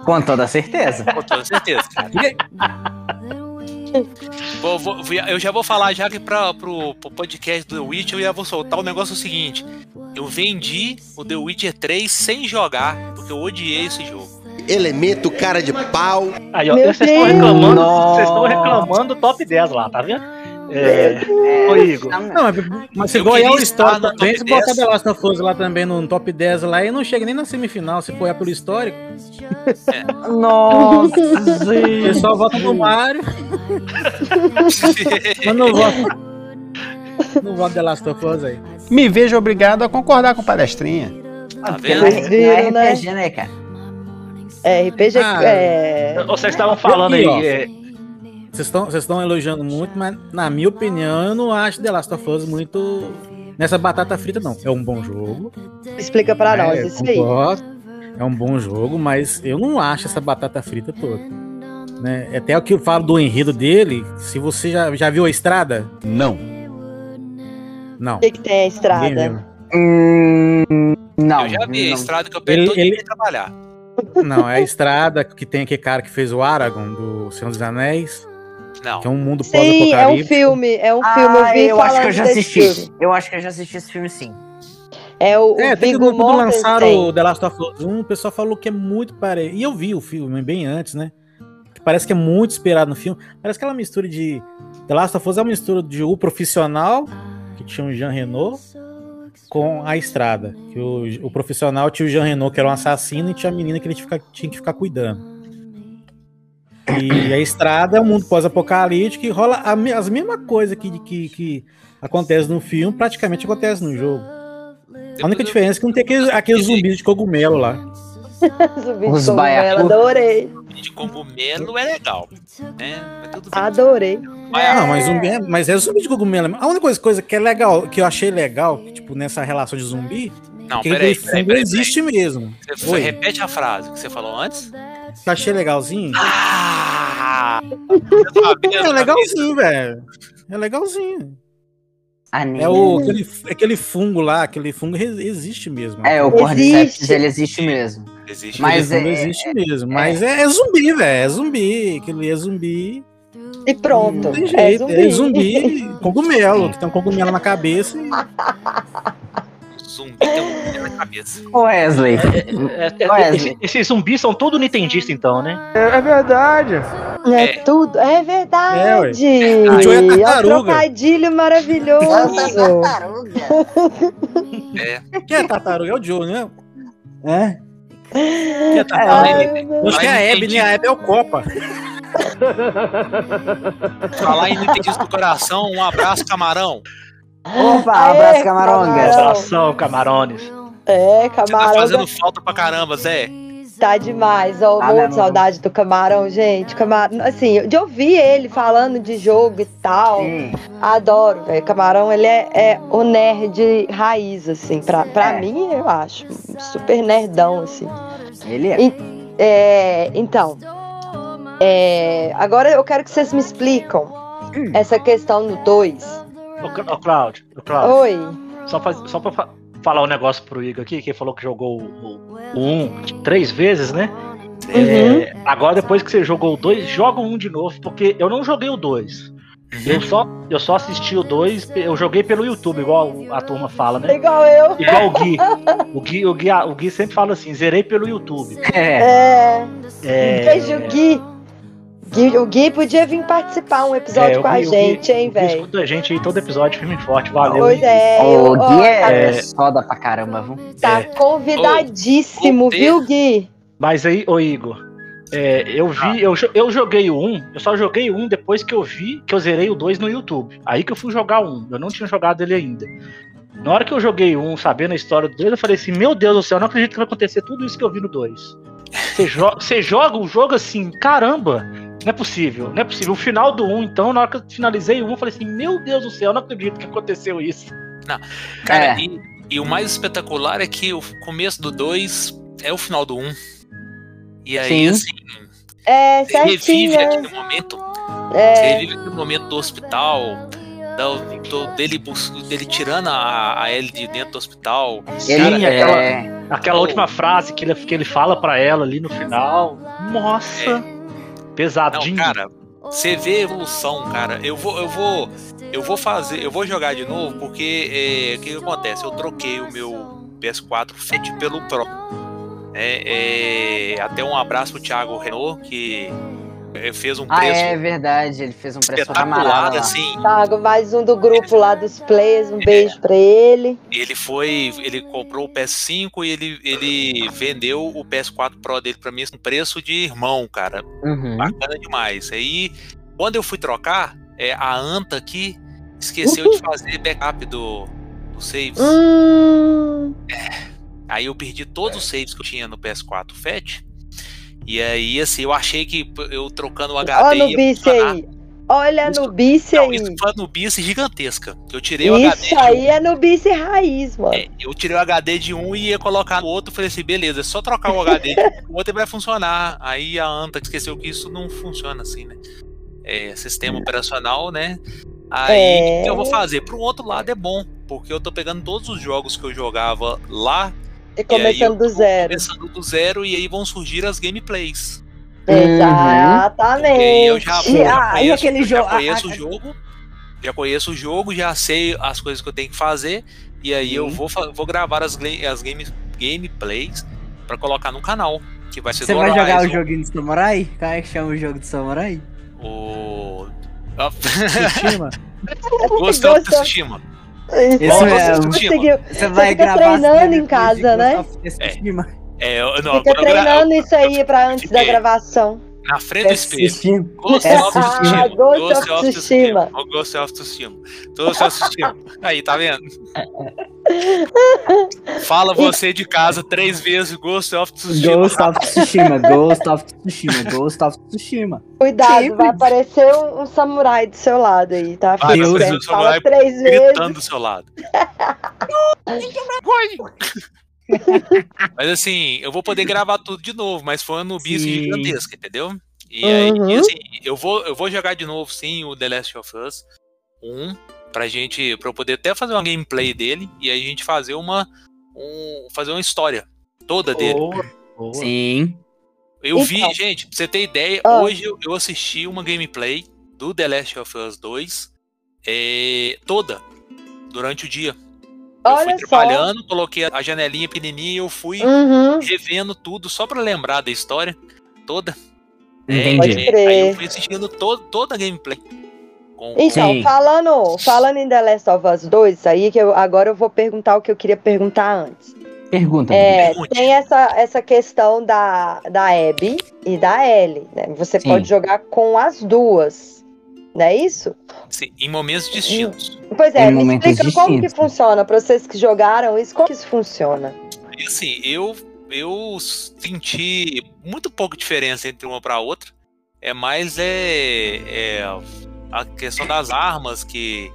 Com toda certeza. Com toda certeza. Vou- vou- eu já vou falar já que pra, pro, pro podcast do The Witcher eu já vou soltar o negócio seguinte. Eu vendi o The Witcher 3 sem jogar, porque eu odiei esse jogo. Elemento cara de pau. Aí, ó, Meu vocês estão reclamando, vocês estão reclamando do top 10 lá, tá vendo? É, ô Igor, Não, mas, mas se igual é o histórico no também, se botar 10. The Last of Us lá também no top 10 lá, e não chega nem na semifinal, se for olhar pelo histórico. Nossa, O gente. pessoal vota no Mario, mas não vota. Não vota The Last of Us aí. Me vejo obrigado a concordar com o palestrinha. Tá Porque vendo? é- é viram, né? RPG, né, cara? É, RPG Ah, é. vocês estavam falando aí. Aqui, ó. é, Vocês estão elogiando muito, mas na minha opinião, eu não acho The Last of Us muito nessa batata frita, não. É um bom jogo. Explica pra nós é, isso aí. concordo. É um bom jogo, mas eu não acho essa batata frita toda. Né? Até o que eu falo do enredo dele, se você já, já viu a estrada? Não. Não. O que, que tem a estrada? Hum, não. eu já vi a não. estrada que eu perdi Ele- todo ele- trabalhar. Não, é a estrada que tem aquele cara que fez o Aragorn do Senhor dos Anéis, Não. que é um mundo Sim, é um pós-apocalíptico. filme. É um Ah, filme. Eu vi eu acho que eu já assisti. filme. Eu acho que eu já assisti esse filme sim. É o, o É, tem que Viggo quando lançaram o The Last of Us 1, o pessoal falou que é muito parecido. E eu vi o filme bem antes, né? Que parece que é muito esperado no filme. Parece aquela mistura de. The Last of Us é uma mistura de o profissional, que tinha o Jean Renault, com a estrada. Que o, o profissional tinha o Jean Renault, que era um assassino, e tinha a menina que ele tinha que ficar- tinha que ficar cuidando. E a estrada é um mundo pós-apocalíptico e rola a as mesmas coisas que, que, que acontece no filme, praticamente acontece no jogo. A única diferença é que não tem aqueles, aqueles zumbis de cogumelo lá. Zumbi Os de cogumelo. Adorei. De cogumelo é legal. Né? Adorei. Mas- Não, mas zumbi é, mas é zumbi de cogumelo. A única coisa, coisa que é legal, que eu achei legal, que, tipo, nessa relação de zumbi, Não, que peraí, peraí, peraí, existe mesmo. peraí. Você Oi. repete a frase que você falou antes? Que eu achei legalzinho. Ah! É legalzinho, velho. É legalzinho. Anime. É o, aquele, aquele fungo lá, aquele fungo existe mesmo. É, o Existe. Cordyceps, ele existe mesmo. Existe. Mas Aquele fungo é- existe mesmo. Mas é, é zumbi, velho. É zumbi. Aquele é zumbi. E pronto. Não tem é jeito. zumbi. É zumbi cogumelo, que tem um cogumelo na cabeça. Zumbi tem um zumbi na cabeça. Wesley. é, é, Ué, esse- esses zumbis são tudo nintendista, então, né? É verdade. É, É. tudo. É verdade. O Joe é é um tartaruga. trocadilho maravilhoso. Quem é tartaruga? É o Joe, né? É? Quem é tartaruga? Acho que é a entendi. né? A Hebe é o Copa. Falar em Nintendo do coração, um abraço, camarão. Opa, Aê, abraço, camaronga. camarão. Abração, camarones. É, Você tá camarão fazendo falta pra caramba, Zé. tá demais. Ó, Tá muito saudade do camarão, gente. Camarão, assim, de ouvir ele falando de jogo e tal. Sim. Adoro, velho. Camarão, ele é, é o nerd raiz, assim. Pra, pra É. mim, eu acho. Super nerdão, assim. Ele é. E- É, então, é, agora eu quero que vocês me explicam Hum. essa questão do 2. Ô, Clá- ô, Cláudio, Cláudio, Oi. só, faz, só pra fa- falar um negócio pro Igor aqui, que ele falou que jogou o 1 um, três vezes, né? É, agora, depois que você jogou o 2, joga o 1 um de novo, porque eu não joguei o 2. Eu só, eu só assisti o 2, eu joguei pelo YouTube, igual a turma fala, né? Igual eu. Igual o Gui. O Gui, o Gui, o Gui sempre fala assim, zerei pelo YouTube. É. É, É, Beijo, Gui. Gui. O Gui podia vir participar um episódio É, com a Gui- Gui- gente, hein, Gui velho? escuta a gente aí todo episódio, firme e forte, valeu. Pois hein? é. O eu- ó, Gui é, é- soda pra caramba, viu? Tá É. convidadíssimo, Ô, viu, Gui? Mas aí, ô Igor, é, eu vi, eu, jo- eu joguei o 1, eu só joguei o 1 depois que eu vi que eu zerei o 2 no YouTube. Aí que eu fui jogar o 1, eu não tinha jogado ele ainda. Na hora que eu joguei o 1, sabendo a história do 2, eu falei assim, meu Deus do céu, eu não acredito que vai acontecer tudo isso que eu vi no 2. Você, jo- você joga o jogo assim, caramba, não é possível, não é possível. O final do 1, então, na hora que eu finalizei o 1, eu falei assim, meu Deus do céu, eu não acredito que aconteceu isso. Cara, É. e, e o mais espetacular é que o começo do 2 é o final do 1. Um. E aí, Sim. assim, É, você revive certinho. aquele momento. Você É, revive aquele momento do hospital. da- do- dele, dele tirando a, a Ellie de dentro do hospital. Sim, Ele aquela, é. aquela última frase que ele, que ele fala pra ela ali no final. Nossa! Pesadinho. Não, cara, você vê evolução, cara. Eu vou, eu vou, eu vou fazer, eu vou jogar de novo porque é, o que, que acontece? Eu troquei o meu PS4 Fit pelo Pro. É, é, até um abraço pro Thiago Renault que é, fez um Ah, preço é verdade. Ele fez um preço espetacular, assim. Thiago, mais um do grupo lá dos players, um beijo pra ele. Ele foi, ele comprou o PS5 e ele, ele vendeu o PS4 Pro dele pra mim com preço de irmão, cara. Uhum. Bacana demais. Aí, quando eu fui trocar, é, a Anta aqui esqueceu de fazer backup do, do saves. Hum, Aí eu perdi todos os saves que eu tinha no PS4 Fat. E aí, assim, eu achei que eu trocando o HD. Olha no bice aí. Olha Isso- no bice Não, aí. isso foi no bice gigantesca. Eu tirei o HD Isso aí é no bice raiz, mano. É, eu tirei o HD de um e ia colocar no outro. Falei assim, beleza, é só trocar o HD de um, o outro vai funcionar. Aí a Anta esqueceu que isso não funciona assim, né? É, sistema operacional, né? Aí É. o que eu vou fazer? Pro outro lado é bom, porque eu tô pegando todos os jogos que eu jogava lá, E começando do zero. começando do zero, e aí vão surgir as gameplays. Exatamente. Porque eu já, E- já ah, conheço, aquele já jogo- ah, conheço ah, o jogo, já conheço o jogo, já sei as coisas que eu tenho que fazer, e aí eu vou, fa- vou gravar as, as game, gameplays pra colocar no canal, que vai ser Você do vai jogar o joguinho de samurai? Como é que chama o jogo de samurai? o... Tsushima. Ghost of Tsushima. Mesmo. Tsushima. Conseguiu. Você vai fica gravar treinando em casa, né? É, eu- não, Fica treinando isso aí pra antes da gravação. Na frente do espelho. Ghost É of Tsushima. Tsushima. Ghost of Tsushima. O Ghost of Tsushima. Ghost of Tsushima. Aí, tá vendo? Fala você de casa três vezes Ghost of Tsushima. Ghost of Tsushima, Ghost of Tsushima, Ghost of Tsushima. Cuidado, vai aparecer um, samurai do seu lado aí, tá? Vai, aparecer um samurai Fala três Gritando vezes. do seu lado. mas assim, eu vou poder gravar tudo de novo, mas foi no bicho Sim. gigantesco, entendeu? E aí, Uhum. assim, eu vou, eu vou jogar de novo, sim, o The Last of Us 1, pra gente, pra eu poder até fazer uma gameplay dele, e aí a gente fazer uma, um, fazer uma história toda dele. Boa, boa. Sim. Eu Então. vi, gente, pra você ter ideia, Ah. hoje eu, eu assisti uma gameplay do The Last of Us 2 é, toda, durante o dia. Eu fui Olha só. trabalhando, coloquei a janelinha pequenininha e eu fui Uhum. revendo tudo só pra lembrar da história toda. Entendi. Pode É, aí eu fui assistindo to- toda a gameplay. Com- Então, Sim. falando, falando em The Last of Us 2, aí que eu, agora eu vou perguntar o que eu queria perguntar antes. Pergunta. É, Pergunte. tem essa, essa questão da, da Abby e da Ellie, né? Você Sim. pode jogar com as duas, não é isso? Sim, em momentos distintos. Pois é, Em me explica como que distintos. funciona, pra vocês que jogaram isso, como que isso funciona? E assim, eu, eu senti muito pouco diferença entre uma pra outra. É mais é, é a questão das armas, que,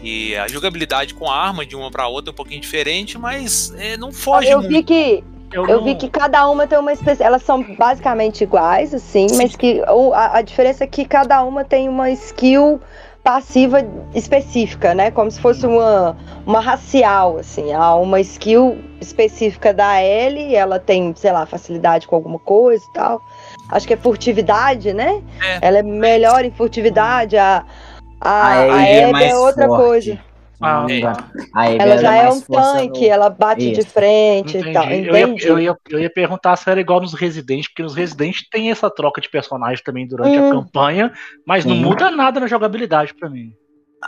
que a jogabilidade com a arma de uma pra outra é um pouquinho diferente, mas é, não foge eu muito. vi que Eu, eu não- vi que cada uma tem uma espécie, elas são basicamente iguais, assim, mas que a, a diferença é que cada uma tem uma skill passiva específica, né? Como se fosse uma, uma racial, assim. Há uma skill específica da Ellie, ela tem, sei lá, facilidade com alguma coisa e tal. Acho que é furtividade, né? É. Ela é melhor em furtividade, a, a, A a Abby é é outra forte. coisa. Ah, É. tá. Ela já é mais um tanque, no- ela bate de Isso. frente e tal. Entendi. Eu ia, Entendi. eu, ia, eu ia perguntar se era igual nos Resident, porque nos Resident tem essa troca de personagem também durante Hum. a campanha, mas não Sim. muda nada na jogabilidade pra mim.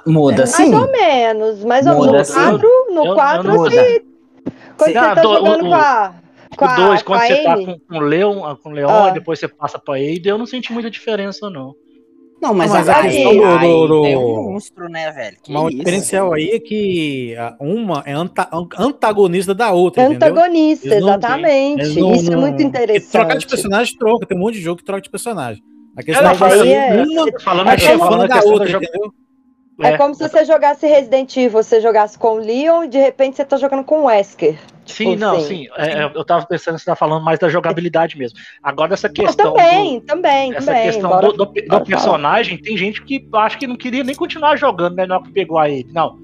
Muda Mais sim. ou menos, mais ou menos. sim. No 4, Eu- no eu 4 não- assim, quando Ah, você tá do- jogando o- com a. Com O a, 2, com quando a você tá Amy. com, com o Leon, com o Leon Ah. e depois você passa pra Ada, eu não senti muita diferença, não. Não, mas, Mas a, questão Abby- do- Abby do- é um monstro, né, velho? Que o isso? diferencial aí é que a- uma é anta- antagonista da outra, entendeu? Antagonista, não- exatamente. Não- Isso é não- muito Porque interessante. Trocar de personagem troca, tem um monte de jogo que troca de personagem. A questão Ela é é- uma Falando É falando a da outra, entendeu? É como se você jogasse Resident Evil, você jogasse com o Leon e de repente você tá jogando com o Wesker. Sim, Tipo não, assim. sim. é, eu tava pensando que você tá falando mais da jogabilidade mesmo. Agora, essa Não, questão. também, do- também, essa também. questão bora- do, do- do bora personagem, tem gente que acha que não queria nem continuar jogando, né? Na hora que pegou a ele. Não.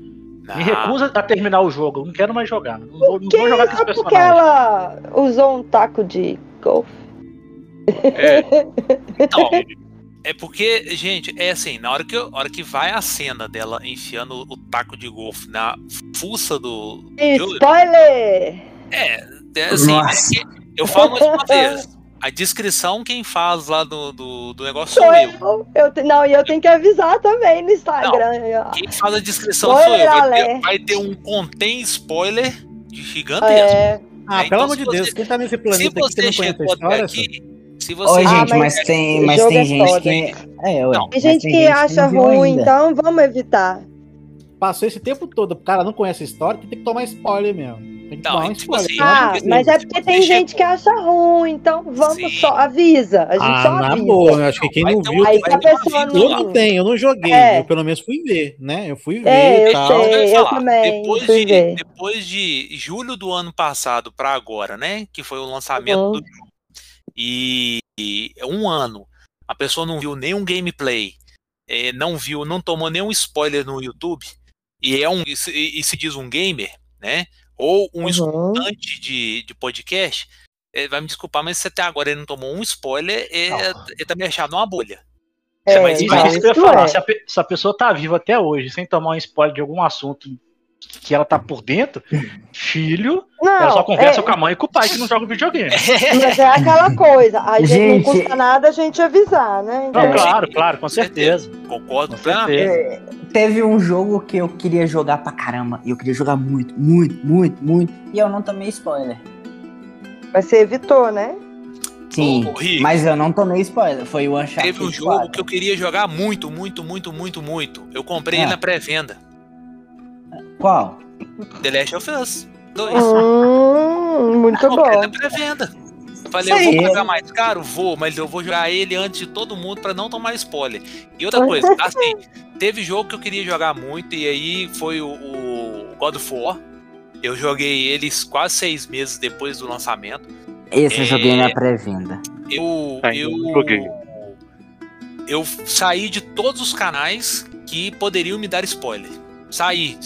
Ah, Me recusa a terminar o jogo. Eu não quero mais jogar. Não vou, não vou jogar com esse é porque personagem. ela usou um taco de golfe. É, Então, é porque, gente, é assim, na hora que, hora que vai a cena dela enfiando o taco de golfe na fuça do. Spoiler! é, é assim, Nossa. é eu falo mais uma vez. A descrição quem faz lá do, do, do negócio sou Sou eu. eu. eu não, e eu tenho que avisar também no Instagram. Quem faz a descrição sou eu. Spoiler Vai ter, vai ter um contém spoiler de gigantesco. É, Ah, É, pelo então, amor se de Deus, você- quem tá nesse Se planeta aqui que você não conhece a chegou até história, aqui, se você. Oi, Ah, gente, mas mas, tem, o mas tem é gente foda. que. É, ué, Não, tem gente que não acha ruim, ainda. então vamos evitar. passou esse tempo todo, o cara não conhece a história, tem que tomar spoiler mesmo. Tem que Não, tomar um tipo spoiler. assim, Ah, mas é porque tem gente chegou- que acha ruim, então vamos Sim. só, avisa. A gente Ah, só na avisa. boa, eu acho que quem não ter viu. Aí a pessoa vida Eu não tenho, eu não joguei. É. Eu pelo menos fui ver, né? Eu fui ver É, e eu tal. sei. Eu ia eu falar. também Depois fui de, ver. depois de julho do ano passado pra agora, né? Que foi o lançamento Uhum. do jogo. E, e um ano, a pessoa não viu nenhum gameplay, eh, não viu, não tomou nenhum spoiler no YouTube, e é um e se, e se diz um gamer, né? Ou um Uhum. escutante de, de podcast, eh, vai me desculpar, mas se até agora ele não tomou um spoiler, é, ele tá me achando uma bolha. É, mas Isso, não, isso que eu ia isso falar. é. Se, a, se a pessoa tá viva até hoje, sem tomar um spoiler de algum assunto que ela tá por dentro, filho, Não, ela só conversa é, com a mãe e com o pai que não joga videogame. mas é aquela coisa. A gente, Gente. não custa nada a gente avisar, né? Não, Então, claro, claro, com certeza. Concordo Com plenamente. certeza. Teve um jogo que eu queria jogar pra caramba. E eu queria jogar muito, muito, muito, muito. E eu não tomei spoiler. Mas você evitou, né? Sim, mas eu não tomei spoiler. Foi o Uncharted Teve um jogo 4. que eu queria jogar muito, muito, muito, muito, muito. Eu comprei ele na pré-venda. Qual? The Last of Us 2. Hum, muito bom. na pré-venda. Falei, eu vou pagar mais caro? Vou, mas eu vou jogar ele antes de todo mundo pra não tomar spoiler. E outra coisa, assim, teve jogo que eu queria jogar muito e aí foi o, o God of War. Eu joguei eles quase seis meses depois do lançamento. Esse eu É. joguei na pré-venda. Eu, Ainda eu, não joguei. eu saí de todos os canais que poderiam me dar spoiler. Saí,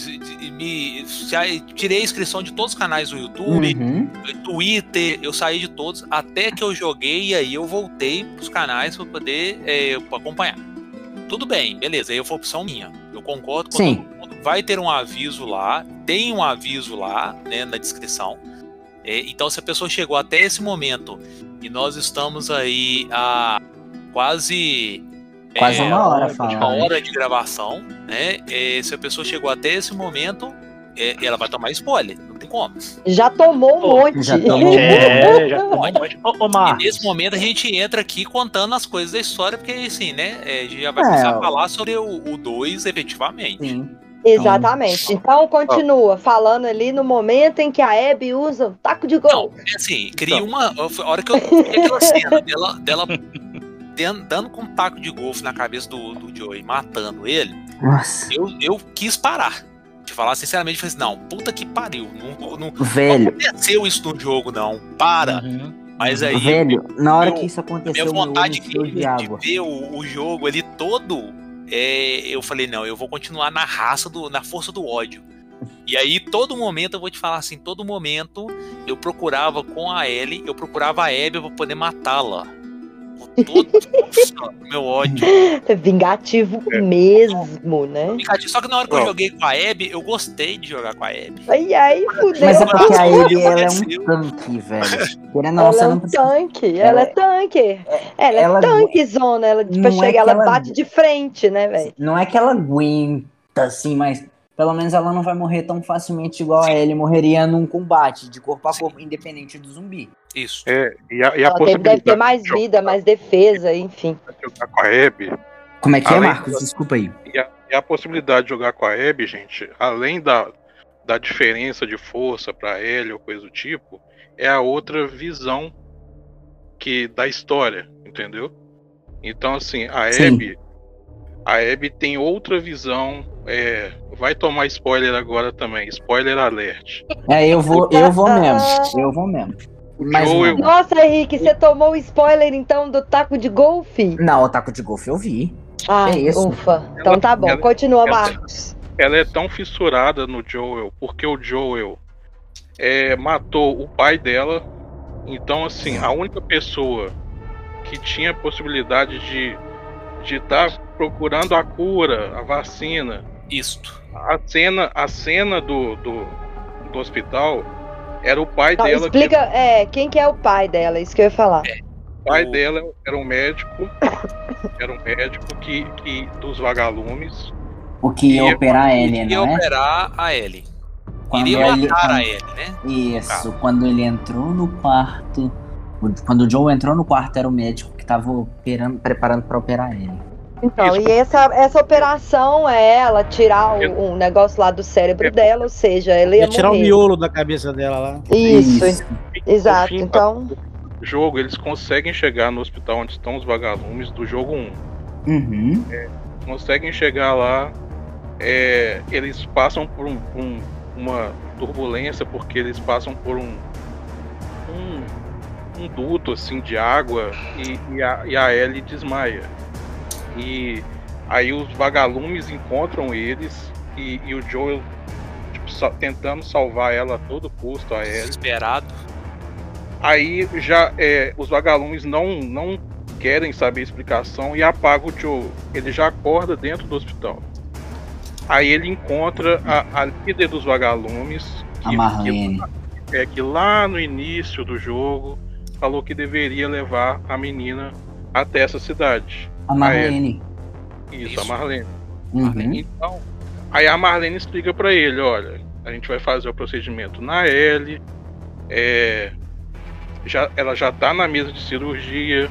me, saí- tirei a inscrição de todos os canais do YouTube, Uhum. Twitter, eu saí de todos, até que eu joguei e aí eu voltei pros canais para poder é, acompanhar. Tudo bem, beleza, aí foi opção minha. Eu concordo com Sim. todo mundo. Vai ter um aviso lá, tem um aviso lá, né, na descrição. É, então, se a pessoa chegou até esse momento e nós estamos aí a quase Quase é, uma hora uma falando. hora de gravação, né? é, se a pessoa chegou até esse momento, é, ela vai tomar spoiler, não tem como. Já tomou um monte. Já tomou. É, já tomou um monte. Ô, ô E nesse momento a gente entra aqui contando as coisas da história, porque assim, né? é, a gente já vai É, começar a falar sobre o 2 efetivamente. Sim. Exatamente. Então continua falando ali no momento em que a Abby usa o taco de Não, gol. é assim, cria uma. A hora que eu vi aquela cena dela, dela dan- dando com um taco de golfe na cabeça do, do Joey, matando ele, Nossa. eu, eu quis parar. De falar sinceramente, falei assim, não, puta que pariu. Não, não, não Velho, aconteceu isso no jogo, não. Para. Uhum. Mas aí. velho, na hora meu- que isso minha aconteceu, meu vontade encheu de, de de ver o, o jogo ali todo, é, eu falei, não, eu vou continuar na raça, do, na força do ódio. E aí, todo momento, eu vou te falar assim, todo momento eu procurava com a Ellie, eu procurava a Abby pra poder matá-la. Com todo nossa, meu ódio. É vingativo É. mesmo, né? Só que na hora que eu joguei com a Abby, eu gostei de jogar com a Abby. Aí, aí, fudeu. Mas é porque a Nossa, Abby, ela é um tanque, velho. Querendo ou não, ela é um precisa... tanque, ela é tanque. Ela é ela- tanquezona, ela tipo, é chega, ela ela- bate de frente, né, velho? Não é que ela aguenta, assim, mas pelo menos ela não vai morrer tão facilmente igual a Ellie morreria num combate de corpo a corpo, independente do zumbi. Isso. É, e a, e a Ela tem- deve possibilidade ter mais de vida, mais defesa, enfim. jogar com a Abby Como é que é, Marcos? Desculpa aí. E a, e a possibilidade de jogar com a Abby, gente, além da, da diferença de força pra ele ou coisa do tipo, é a outra visão que da história, entendeu? Então, assim, a Sim. A Abby tem outra visão. É, vai tomar spoiler agora também. Spoiler alert. É, eu vou, eu vou mesmo. Eu vou mesmo. Mas Joel- não. Nossa, Henrique, você tomou o spoiler então do taco de golfe? Não, o taco de golfe eu vi. Ah, É isso. ufa. Então tá bom, ela- continua, ela- Marcos. Ela é tão fissurada no Joel porque o Joel é, matou o pai dela. Então, assim, a única pessoa que tinha possibilidade de de estar procurando a cura, a vacina, Isto. a cena, a cena do, do, do hospital era o pai Não, dela. explica, é, quem que é o pai dela, isso que eu ia falar. Que, o pai dela era um médico, era um médico que, que dos vagalumes. O que ia Ia- operar ele, Iria não é? operar a Ellie. Quando Iria ele- matar quando- a Ellie, né? Isso, quando ele entrou no quarto. o- Quando o Joe entrou no quarto, era o médico que tava operando, preparando pra operar ele. Então, Isso. e essa, essa operação é ela tirar o, um negócio lá do cérebro dela, ou seja, ela ia Ia tirar o miolo da cabeça dela lá. Isso, exato. No fim, Então, jogo, eles conseguem chegar no hospital onde estão os vagalumes do jogo 1. Uhum. conseguem chegar lá. é, eles passam por um- um- uma turbulência porque eles passam por um um, um duto assim de água e, e a, e a Ellie desmaia. E aí os vagalumes encontram eles e, e o Joel tipo, sa- tentando salvar ela a todo custo, a Ellie. Desesperado. Aí já é, os vagalumes não, não querem saber a explicação e apagam o Joe. Ele já acorda dentro do hospital. Aí ele encontra a, a líder dos vagalumes, A Marlene. que, é, que lá no início do jogo falou que deveria levar a menina até essa cidade. A Marlene. Isso, a Marlene. Uhum. Então, aí a Marlene explica pra ele, olha, a gente vai fazer o procedimento na L, é, já, ela já tá na mesa de cirurgia.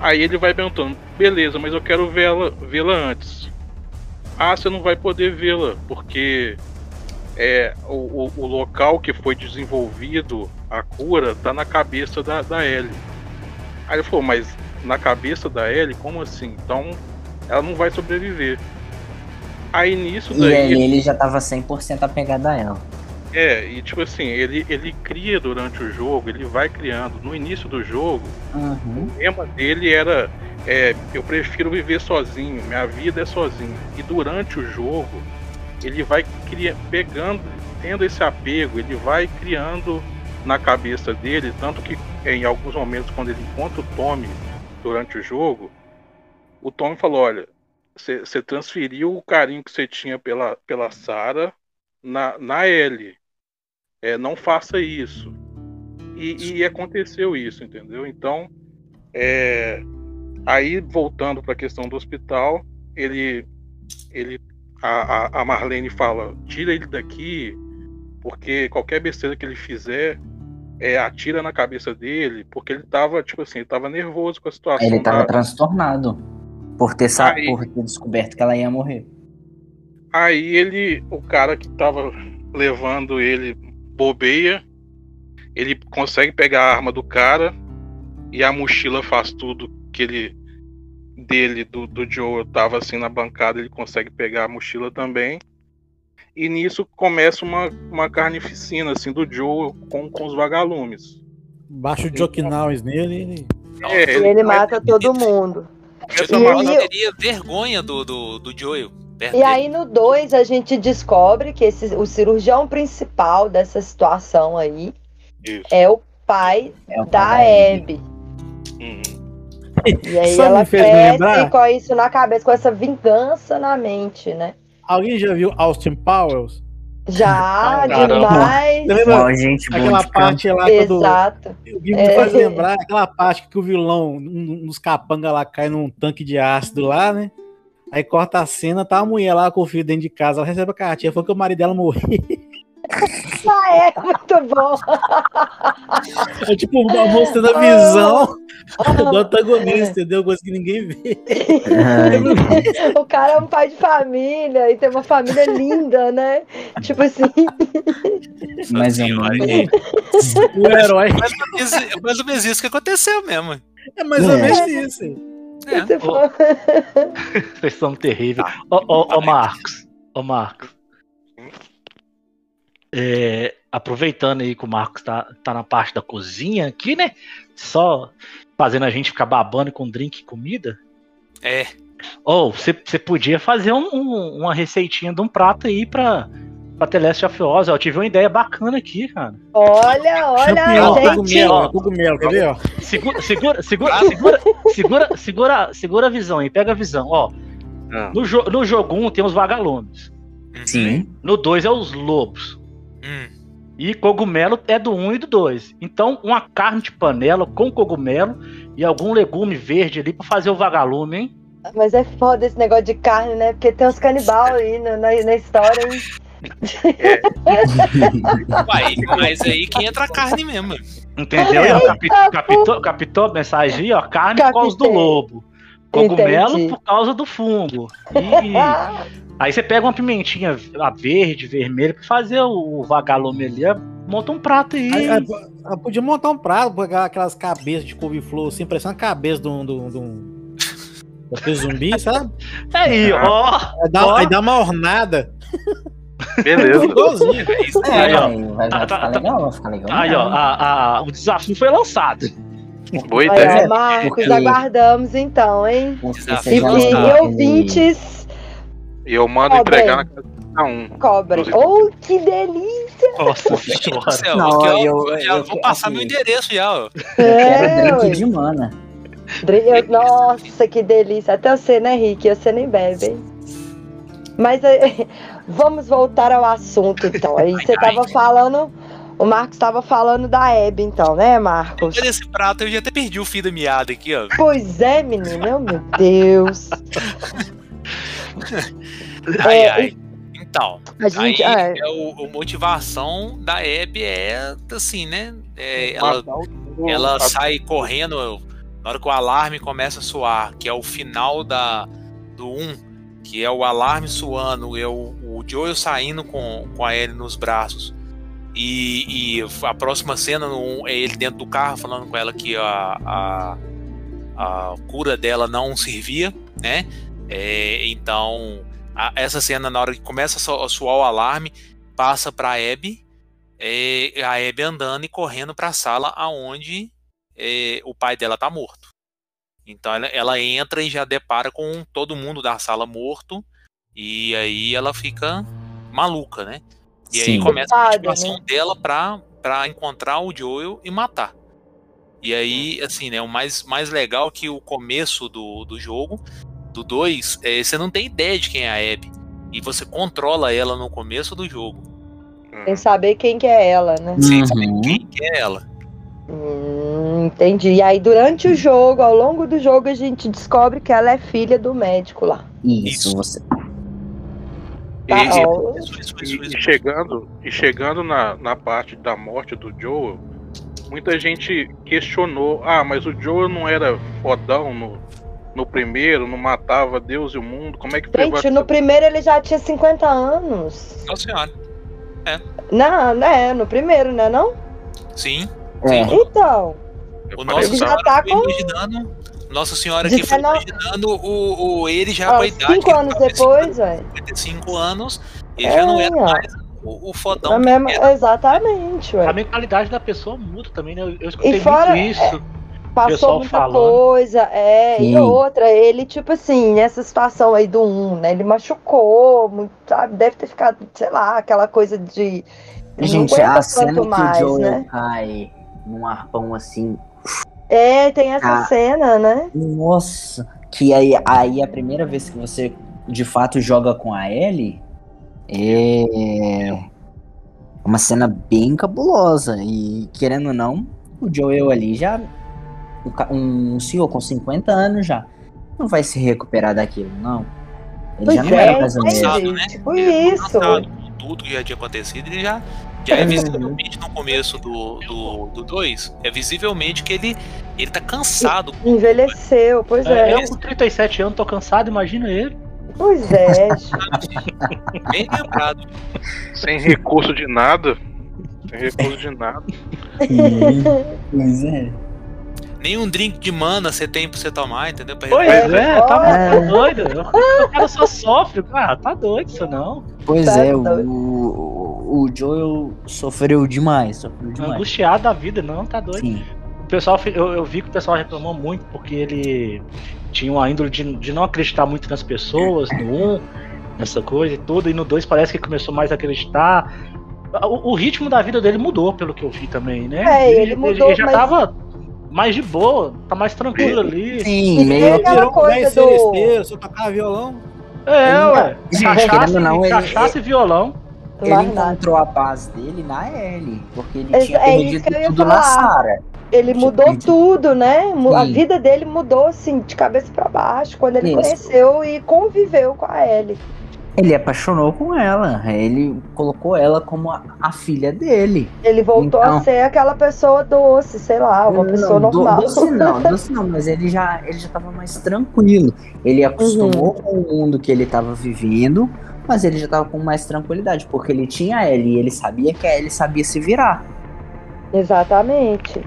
Aí ele vai perguntando, beleza, mas eu quero vê-la vê-la antes. Ah, você não vai poder vê-la, porque é, o, o, o local que foi desenvolvido a cura tá na cabeça da, da Ellie. Aí ele falou, mas na cabeça da Ellie, como assim? Então ela não vai sobreviver. Aí nisso E daí. ele, ele já tava 100% apegado a ela. É, e tipo assim, ele, ele cria durante o jogo, ele vai criando. No início do jogo, Uhum. o tema dele era é, eu prefiro viver sozinho, minha vida é sozinho. E durante o jogo, ele vai cria, pegando, tendo esse apego, ele vai criando na cabeça dele, tanto que em alguns momentos quando ele encontra o Tommy durante o jogo, o Tommy falou, olha, você transferiu o carinho que você tinha pela, pela Sarah na, na Ellie. É, não faça isso. E, e aconteceu isso, entendeu? Então, é, aí voltando para a questão do hospital, ele, ele, a- a Marlene fala, tira ele daqui, porque qualquer besteira que ele fizer, é, atira na cabeça dele, porque ele tava, tipo assim, ele tava nervoso com a situação. Ele tava da- transtornado por ter, sa- Aí- por ter descoberto que ela ia morrer. Aí ele, o cara que tava levando ele bobeia, ele consegue pegar a arma do cara e a mochila faz tudo que ele dele do, do Joe tava assim na bancada, ele consegue pegar a mochila também. E nisso começa uma, uma carnificina assim do Joe com, com os vagalumes. Baixa o Jock Norris nele ele. É, e ele mata todo mundo. Essa E Teria vergonha do, do, do Joel. perto E aí no 2 a gente descobre que esse, o cirurgião principal dessa situação aí Isso. é o pai É o da Abby. Uhum. E aí Sabe ela cresce lembrar? com isso na cabeça, com essa vingança na mente, né? Alguém já viu Austin Powers? Já, Caramba. demais. Você lembra gente, aquela parte lá quando Exato. o Gui me É. faz lembrar aquela parte que o vilão, um dos capanga lá, cai num tanque de ácido lá, né? Aí corta a cena, tá a mulher lá com o filho dentro de casa, ela recebe a cartinha, falou que o marido dela morreu. Ah, é muito bom. É tipo, mostrando a visão do antagonista, entendeu? Coisa que ninguém vê. o cara é um pai de família e tem uma família linda, né? Tipo assim. Mas eu não. O herói. Mais ou menos- mais ou menos isso que aconteceu mesmo. É mais ou É. menos isso. É. Você Vocês são terríveis. Ô, ô, ô, Marcos. Ô, Marcos. É, aproveitando aí que o Marcos tá, tá na parte da cozinha aqui, né? Só fazendo a gente ficar babando com drink e comida. É. Ou você você podia fazer um- um- uma receitinha de um prato aí pra, pra The Last of Us. Eu tive uma ideia bacana aqui, cara. Olha, olha, gente. cogumelo, cogumelo, quer ver, ó? Segura, segura, segura, segura, segura, segura, segura a visão aí, pega a visão, ó. Ah. No, jo no jogo 1 tem os vagalumes. Sim. No 2 é os lobos. Hum. E cogumelo é do 1 e do 2. Então, uma carne de panela com cogumelo e algum legume verde ali pra fazer o vagalume, hein? Mas é foda esse negócio de carne, né? Porque tem uns canibal aí na, na, na história, hein? Uai, mas aí que entra a carne mesmo. Entendeu? E, ó, capi- captou, captou a mensagem aí, ó? Carne por causa do lobo. Cogumelo Entendi. por causa do fungo. E aí você pega uma pimentinha a verde, vermelha, pra fazer o vagalume ali, ó, monta um prato aí. Aí, aí, eu podia montar um prato, pegar aquelas cabeças de couve-flor, assim, parecendo uma cabeça de um. De um, de um daquele zumbi, sabe? Aí, ó. Aí dá, ó. aí dá uma ornada. Beleza. Igualzinho. É Aí, ó. vai, vai Tá, tá, ficar tá. legal, vai ficar legal. Aí, ó, a- a- o desafio foi lançado. Boa ideia. Marcos, aguardamos então, hein? E, ouvintes, E eu mando Ó, entregar na casa de cada um. Inclusive- Oh, que delícia! Nossa senhora. céu, Não, eu- eu já eu- vou passar aqui. meu endereço já, ó. É, drink de mana. Eu- Nossa, que delícia. Até você, né, Rick? Você nem bebe, hein? Mas eh, vamos voltar ao assunto, então. Aí você tava falando. O Marcos estava falando da Hebe, então, né, Marcos? Olha esse prato, eu já até perdi o fio da meada aqui, ó. Pois é, menino. Meu Deus. Ai, É, ai. Então, A gente. aí é, é o, o motivação da Abby é assim, né? É, ela o- ela a- sai correndo na hora que o alarme começa a soar, que é o final da do 1, que é o alarme soando, é o, o Joel saindo com, com a Ellie nos braços. E, e a próxima cena no 1 é ele dentro do carro falando com ela que a, a, a cura dela não servia, né? É, então, a- essa cena, na hora que começa a so- a soar o alarme, passa para Abby, é, a Abby andando e correndo para a sala aonde é, o pai dela tá morto. Então ela, ela entra e já depara com todo mundo da sala morto e aí ela fica maluca, né? E aí Sim. começa a motivação né? dela pra, pra encontrar o Joel e matar. E aí, assim, né, o mais, mais legal é que o começo do, do jogo, do 2, é, você não tem ideia de quem é a Abby. E você controla ela no começo do jogo. sem saber quem que é ela, né? Sem saber Uhum. quem que é ela. Hum, entendi. E aí, durante o jogo, ao longo do jogo, a gente descobre que ela é filha do médico lá. Isso, Isso. você. E, Tá, e- ó, Isso, isso, e- e chegando, e chegando na, na parte da morte do Joel, muita gente questionou: ah, mas o Joel não era fodão no, no primeiro, não matava Deus e o mundo, como é que pegou Gente, no primeiro ele já tinha 50 anos. Nossa senhora. Não, né? No primeiro, né? Não? Sim. É. Então. O Ele já Senhora tá foi com- imaginando. Nossa Senhora que foi 19 imaginando o, o, ele já Ó, com a idade. cinco anos depois, velho. 55 anos, ele É, já não era ó. mais o, o fodão. A que mesma-. Exatamente, A ué. mentalidade da pessoa muda também, né? Eu, eu escutei E fora- muito isso. Passou muita falando. coisa, é. E Sim. outra, ele, tipo assim, nessa situação aí do 1, né? Ele machucou, muito, sabe? Deve ter ficado, sei lá, aquela coisa de. não Gente, a cena tanto que mais, o Joel né? cai num arpão assim. É, tem essa Ah. cena, né? Nossa! Que aí, aí a primeira vez que você de fato joga com a Ellie é uma cena bem cabulosa. E querendo ou não, o Joel ali já. Um Um senhor com 50 anos já. Não vai se recuperar daquilo, não. Ele Pois já não era é, entendi. menos. Cansado, né? Tipo Ele é isso. cansado com tudo que já tinha acontecido, ele já, já é Uhum. visivelmente no começo do 2, do, dois, é visivelmente que ele, ele tá cansado. Envelheceu, pois é. É, eu com 37 anos tô cansado, imagina ele. Pois é. Bem lembrado. sem recurso de nada. Sem recurso de nada. Pois é. Nem um drink de mana você tem pra você tomar, entendeu? Pra Pois recuperar. é, tá, É. doido. O cara só sofre. Ah, tá doido isso não. Pois Tá é, o, doido. o, o Joel sofreu demais, sofreu demais. Angustiado da vida, não, tá doido. Sim. O pessoal, eu, eu vi que o pessoal reclamou muito porque ele tinha uma índole de, de não acreditar muito nas pessoas, no 1, nessa coisa e tudo, e no 2 parece que começou mais a acreditar. O, o ritmo da vida dele mudou, pelo que eu vi também, né? É, ele mudou, ele já mas- tava mais de boa, tá mais tranquilo ali. Sim, E meio. aquela Virou um coisa do- só tocava violão. É, ué. Cachaça, não, ele- cachaça e violão. Ele Mais nada. encontrou a paz dele na Ellie, porque ele Exa- tinha é isso perdido que eu ia tudo na falar. Sarah. Ele mudou tudo, né? Mu- A Sim. vida dele mudou, assim, de cabeça pra baixo, quando ele Isso. conheceu e conviveu com a Ellie. Ele apaixonou com ela, ele colocou ela como a, a filha dele. Ele voltou Então- a ser aquela pessoa doce, sei lá, uma pessoa Não, do- normal. Doce não, doce não, mas ele já, ele já tava mais tranquilo. Ele acostumou Uhum. com o mundo que ele tava vivendo, mas ele já tava com mais tranquilidade, porque ele tinha a Ellie e ele sabia que a Ellie sabia se virar. Exatamente.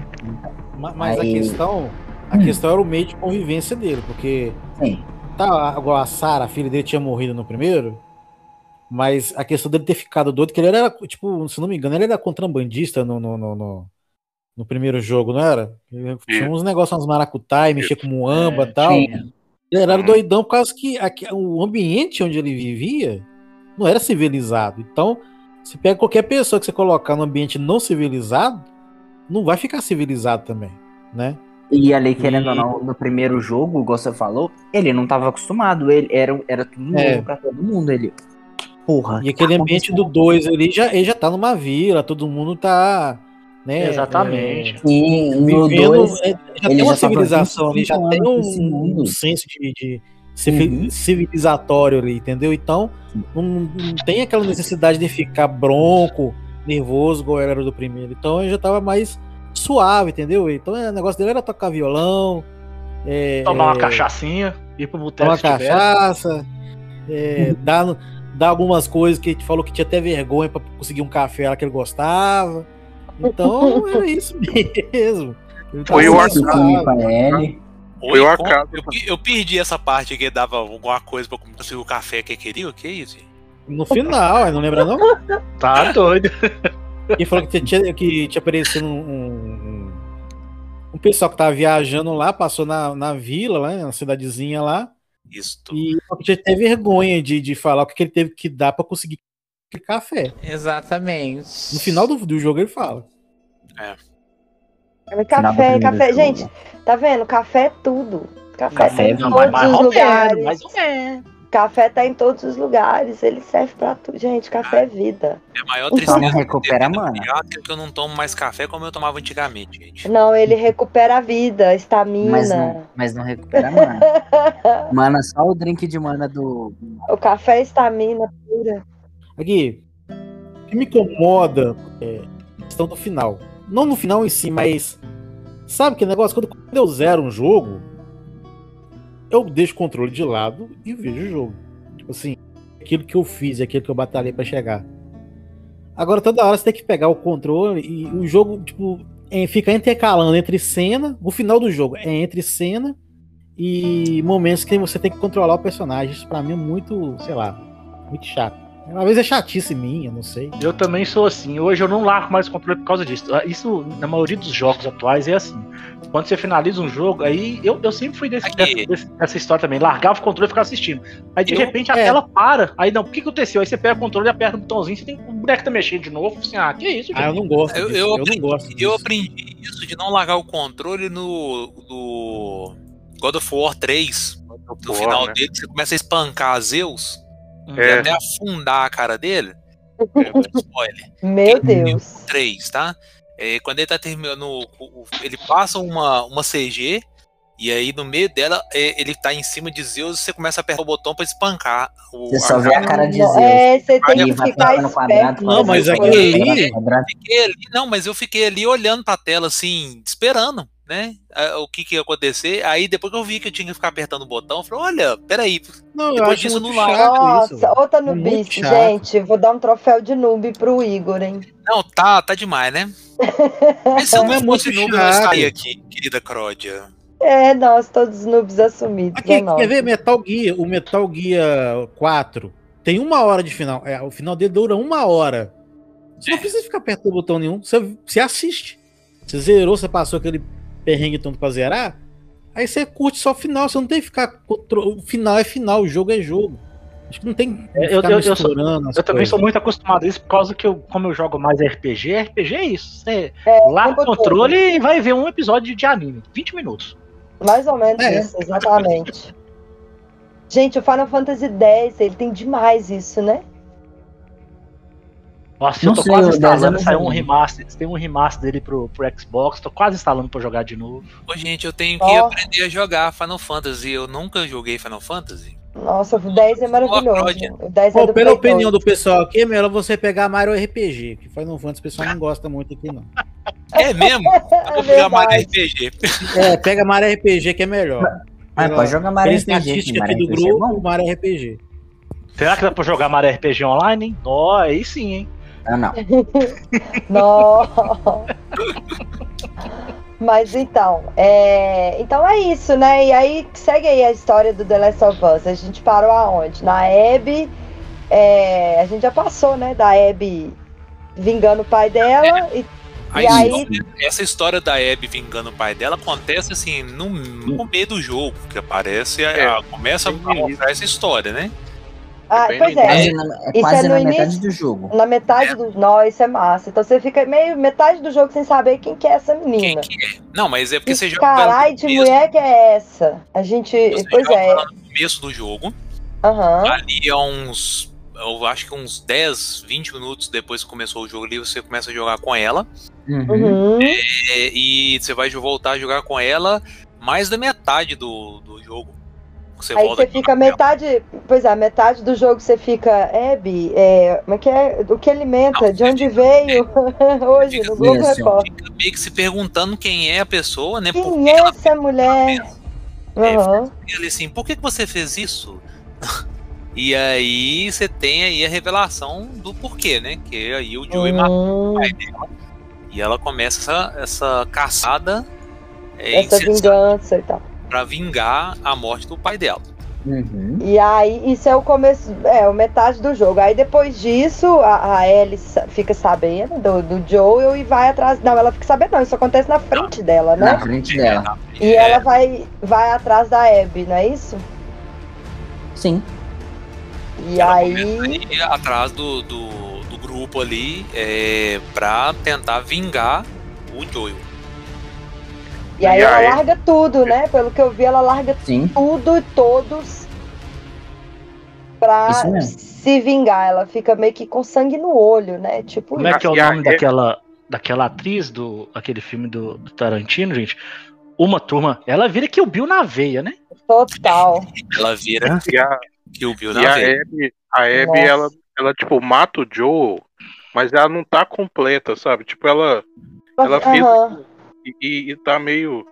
Ma- Mas a Aí- questão, a Hum. questão era o meio de convivência dele, porque Sim. Tá, agora a Sarah, a filha dele tinha morrido no primeiro, mas a questão dele ter ficado doido, que ele era, tipo, se não me engano, ele era contrabandista no, no, no, no- no primeiro jogo, não era? Ele tinha uns negócios, uns maracutaí, mexia com muamba e tal. tinha. Ele era doidão por causa que aqui- o ambiente onde ele vivia não era civilizado. Então, se pega qualquer pessoa que você colocar no ambiente não civilizado, não vai ficar civilizado também, né? E ali, querendo ou E- não, no primeiro jogo, igual você falou, ele não tava acostumado, ele era, era tudo novo É. pra todo mundo. Ele. Porra. E aquele tá ambiente do 2 ali já, ele já tá numa vila, todo mundo tá. Né, Exatamente. Sim, é, no vivendo. 2. é, já ele tem uma já civilização ali, já 25 tem um, mundo. um senso de, de Uhum. civilizatório ali, entendeu? Então, não, não tem aquela necessidade de ficar bronco, nervoso, igual era do primeiro. Então, ele já tava mais suave, entendeu? Então, é, o negócio dele era tocar violão. é, Tomar uma é, cachaçinha, ir pro boteco tomar cachaça, é, dar, dar algumas coisas que ele falou que tinha até vergonha pra conseguir um café lá que ele gostava. Então era isso mesmo. Ele Foi o pra ele. Foi o acaso. Eu, eu perdi essa parte que dava alguma coisa pra conseguir o café que queria. O que é isso? No final, não lembra não? Tá doido. Ele falou que tinha, que tinha aparecido um, um, um pessoal que tava viajando lá, passou na, na vila, lá, na cidadezinha lá, Isso. e falou que tinha até vergonha de, de falar o que ele teve que dar pra conseguir café. Exatamente. No final do, do jogo ele fala. Do Café, café. Gente, tá vendo? Café é tudo. Café, Café é em vida. todos mais os ou menos, lugares. mais ou menos. Café tá em todos os lugares. Ele serve pra tudo. Gente, café é vida. É a maior Só tristeza. não recupera, mano. é que eu não tomo mais café como eu tomava antigamente, gente. Não, ele recupera a vida, estamina. Mas não, mas não recupera mana. Mana, só o drink de mana do. O café é estamina pura. Aqui, o que me incomoda é a questão do final. Não no final em si, mas. Sabe que negócio? Quando, quando eu zero um jogo, eu deixo o controle de lado e vejo o jogo. Tipo assim, aquilo que eu fiz, aquilo que eu batalhei pra chegar. Agora toda hora você tem que pegar o controle e o jogo, tipo, é, fica intercalando entre cena. O final do jogo é entre cena e momentos que você tem que controlar o personagem. Isso pra mim é muito, sei lá, muito chato. Às vezes é chatice minha, não sei. Eu também sou assim. Hoje eu não largo mais o controle por causa disso. Isso, na maioria dos jogos atuais, é assim. Quando você finaliza um jogo, aí eu, eu sempre fui desse, dessa, dessa história também. Largava o controle e ficava assistindo. Aí de Eu- repente a é. tela para. Aí não, o que aconteceu? Aí você pega o controle e aperta o botãozinho, você tem o boneco tá mexendo de novo. Assim, ah, que isso, gente? Ah, eu não gosto Eu, disso. eu Eu, aprendi, não gosto eu disso. aprendi isso de não largar o controle no, no God of War 3. No War, final né? dele, você começa a espancar Zeus É. até afundar a cara dele. É, spoiler. Meu Quem Deus. 3, tá? É, quando ele tá terminando, ele passa uma, uma CG e aí no meio dela é, ele tá em cima de Zeus e você começa a apertar o botão pra espancar. O, Você só vê a cara de Zeus. É, você tem que ficar passando quadrado, esperto. Não, mas fiquei ali, não, mas eu fiquei ali olhando pra tela assim, esperando, né? O que que ia acontecer. Aí depois que eu vi que eu tinha que ficar apertando o botão, eu falei, olha, peraí. Não, eu Depois disso, não larga. Nossa, outra É nubice, gente. Vou dar um troféu de noob pro Igor, hein? Não, tá, tá demais, né? Mas se eu Não é fosse noob, eu não estaria aqui, querida Cródia. É, nós, todos noobs assumidos. Aqui, é quer ver Metal Gear? O Metal Gear 4 tem uma hora de final. É, o final dele dura uma hora. Você não precisa ficar perto do botão nenhum. Você, você assiste. Você zerou, você passou aquele perrengue tanto pra zerar. Aí você curte só o final. Você não tem que ficar. O final é final, o jogo é jogo. Acho que não tem que É, eu- eu- eu sou- Eu também sou muito acostumado a isso por causa que eu, como eu jogo mais RPG, RPG é isso. Você É, lá no tempo todo. controle e vai ver um episódio de anime. 20 minutos. Mais ou menos É. isso, exatamente. Gente, o Final Fantasy X, ele tem demais isso, né? Nossa, Não eu tô sei, quase o 10 eu instalando. Saiu um remaster. Tem um remaster dele pro, pro Xbox. Tô quase instalando pra jogar de novo. Ô, gente, eu tenho que Ó. aprender a jogar Final Fantasy. Eu nunca joguei Final Fantasy. Nossa, o 10 é maravilhoso. O 10 é Pô, do pela Play opinião 2. do pessoal aqui, é melhor você pegar Mario RPG, que Final Fantasy o pessoal não gosta muito aqui, não. É mesmo? Eu vou pegar mais RPG. É, pega Mario RPG que é melhor. Ah, Pela- pode jogar Mario RPG, estatística Mario aqui do é grupo. Mario RPG. Será que dá pra jogar Mario RPG online, hein? Ó, aí sim, hein? Ah, não. Não. Mas então, é... então é isso, né? E aí segue aí a história do The Last of Us. A gente parou aonde? Na Abby. é, A gente já passou, né? Da Abby vingando o pai dela. E, A e aí. história- essa história da Abby vingando o pai dela acontece assim no, no meio do jogo, que aparece, É, a- começa a mostrar essa história, né? Ah, bem pois no é. Quase na, é Isso quase é no na metade início? do jogo. Na metade do. Não, isso é massa. Então você fica meio metade do jogo sem saber quem que é essa Quem menina. que é? Não, mas é porque Que você joga ela caralho no de começo, mulher que é essa? A gente. você Pois joga é. no começo do jogo. Aham. Ali é uns. Eu acho que uns 10, 20 minutos depois que começou o jogo ali, você começa a jogar com ela. Uhum. Uhum. É, e você vai voltar a jogar com ela mais da metade do, do jogo. Você Aí volta você fica metade. Pois é, metade do jogo você fica. Abby, é, como é que é? O que alimenta? Não, de onde você veio? Hoje, no Globo Isso. Repórter. fica meio que se perguntando quem é a pessoa, né? Quem que é essa mulher? É. E ele assim, por que, que você fez isso? e aí você tem aí a revelação do porquê, né? Que aí o Joey matou Hum, o pai dela. E ela começa essa, essa caçada é, essa vingança e tal. Pra vingar a morte do pai dela. Uhum. E aí, isso é o começo, é, o metade do jogo. Aí depois disso, a, a Ellie fica sabendo do, do Joel e vai atrás. Não, ela fica sabendo, não, isso acontece na frente dela, né? Na frente dela. E É, ela vai, vai atrás da Abby, não é isso? Sim. E ela aí. atrás do, do, do grupo ali é, pra tentar vingar o Joel. E aí E ela aí? larga tudo, né? Pelo que eu vi, ela larga Sim. tudo e todos pra se vingar. Ela fica meio que com sangue no olho, né? Tipo, Como é que é o E a- nome daquela, daquela atriz do aquele filme do, do Tarantino, gente? Uma turma. Ela vira que o Bill na veia, né? total. Ela vira E a, que o Bill e na a veia. Abby, a Abby ela, ela, tipo, mata o Joel, mas ela não tá completa, sabe? Tipo, ela, ela fez Aham. E, e- e tá meio.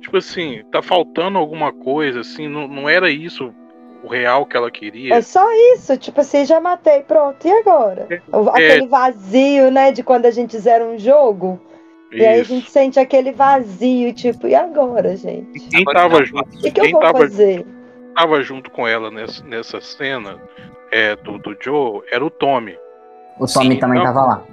Tipo assim, tá faltando alguma coisa, assim, não, não era isso o real que ela queria. É só isso, tipo assim, já matei, pronto, e agora? O- Aquele vazio, né, de quando a gente zera um jogo, e aí a Isso. gente sente aquele vazio, tipo, e agora, gente? Quem Agora tava não, junto, O que, que eu quem vou tava, fazer? tava junto com ela nessa, nessa cena é, do, do Joe era o Tommy. O Tommy Sim, também não. tava lá.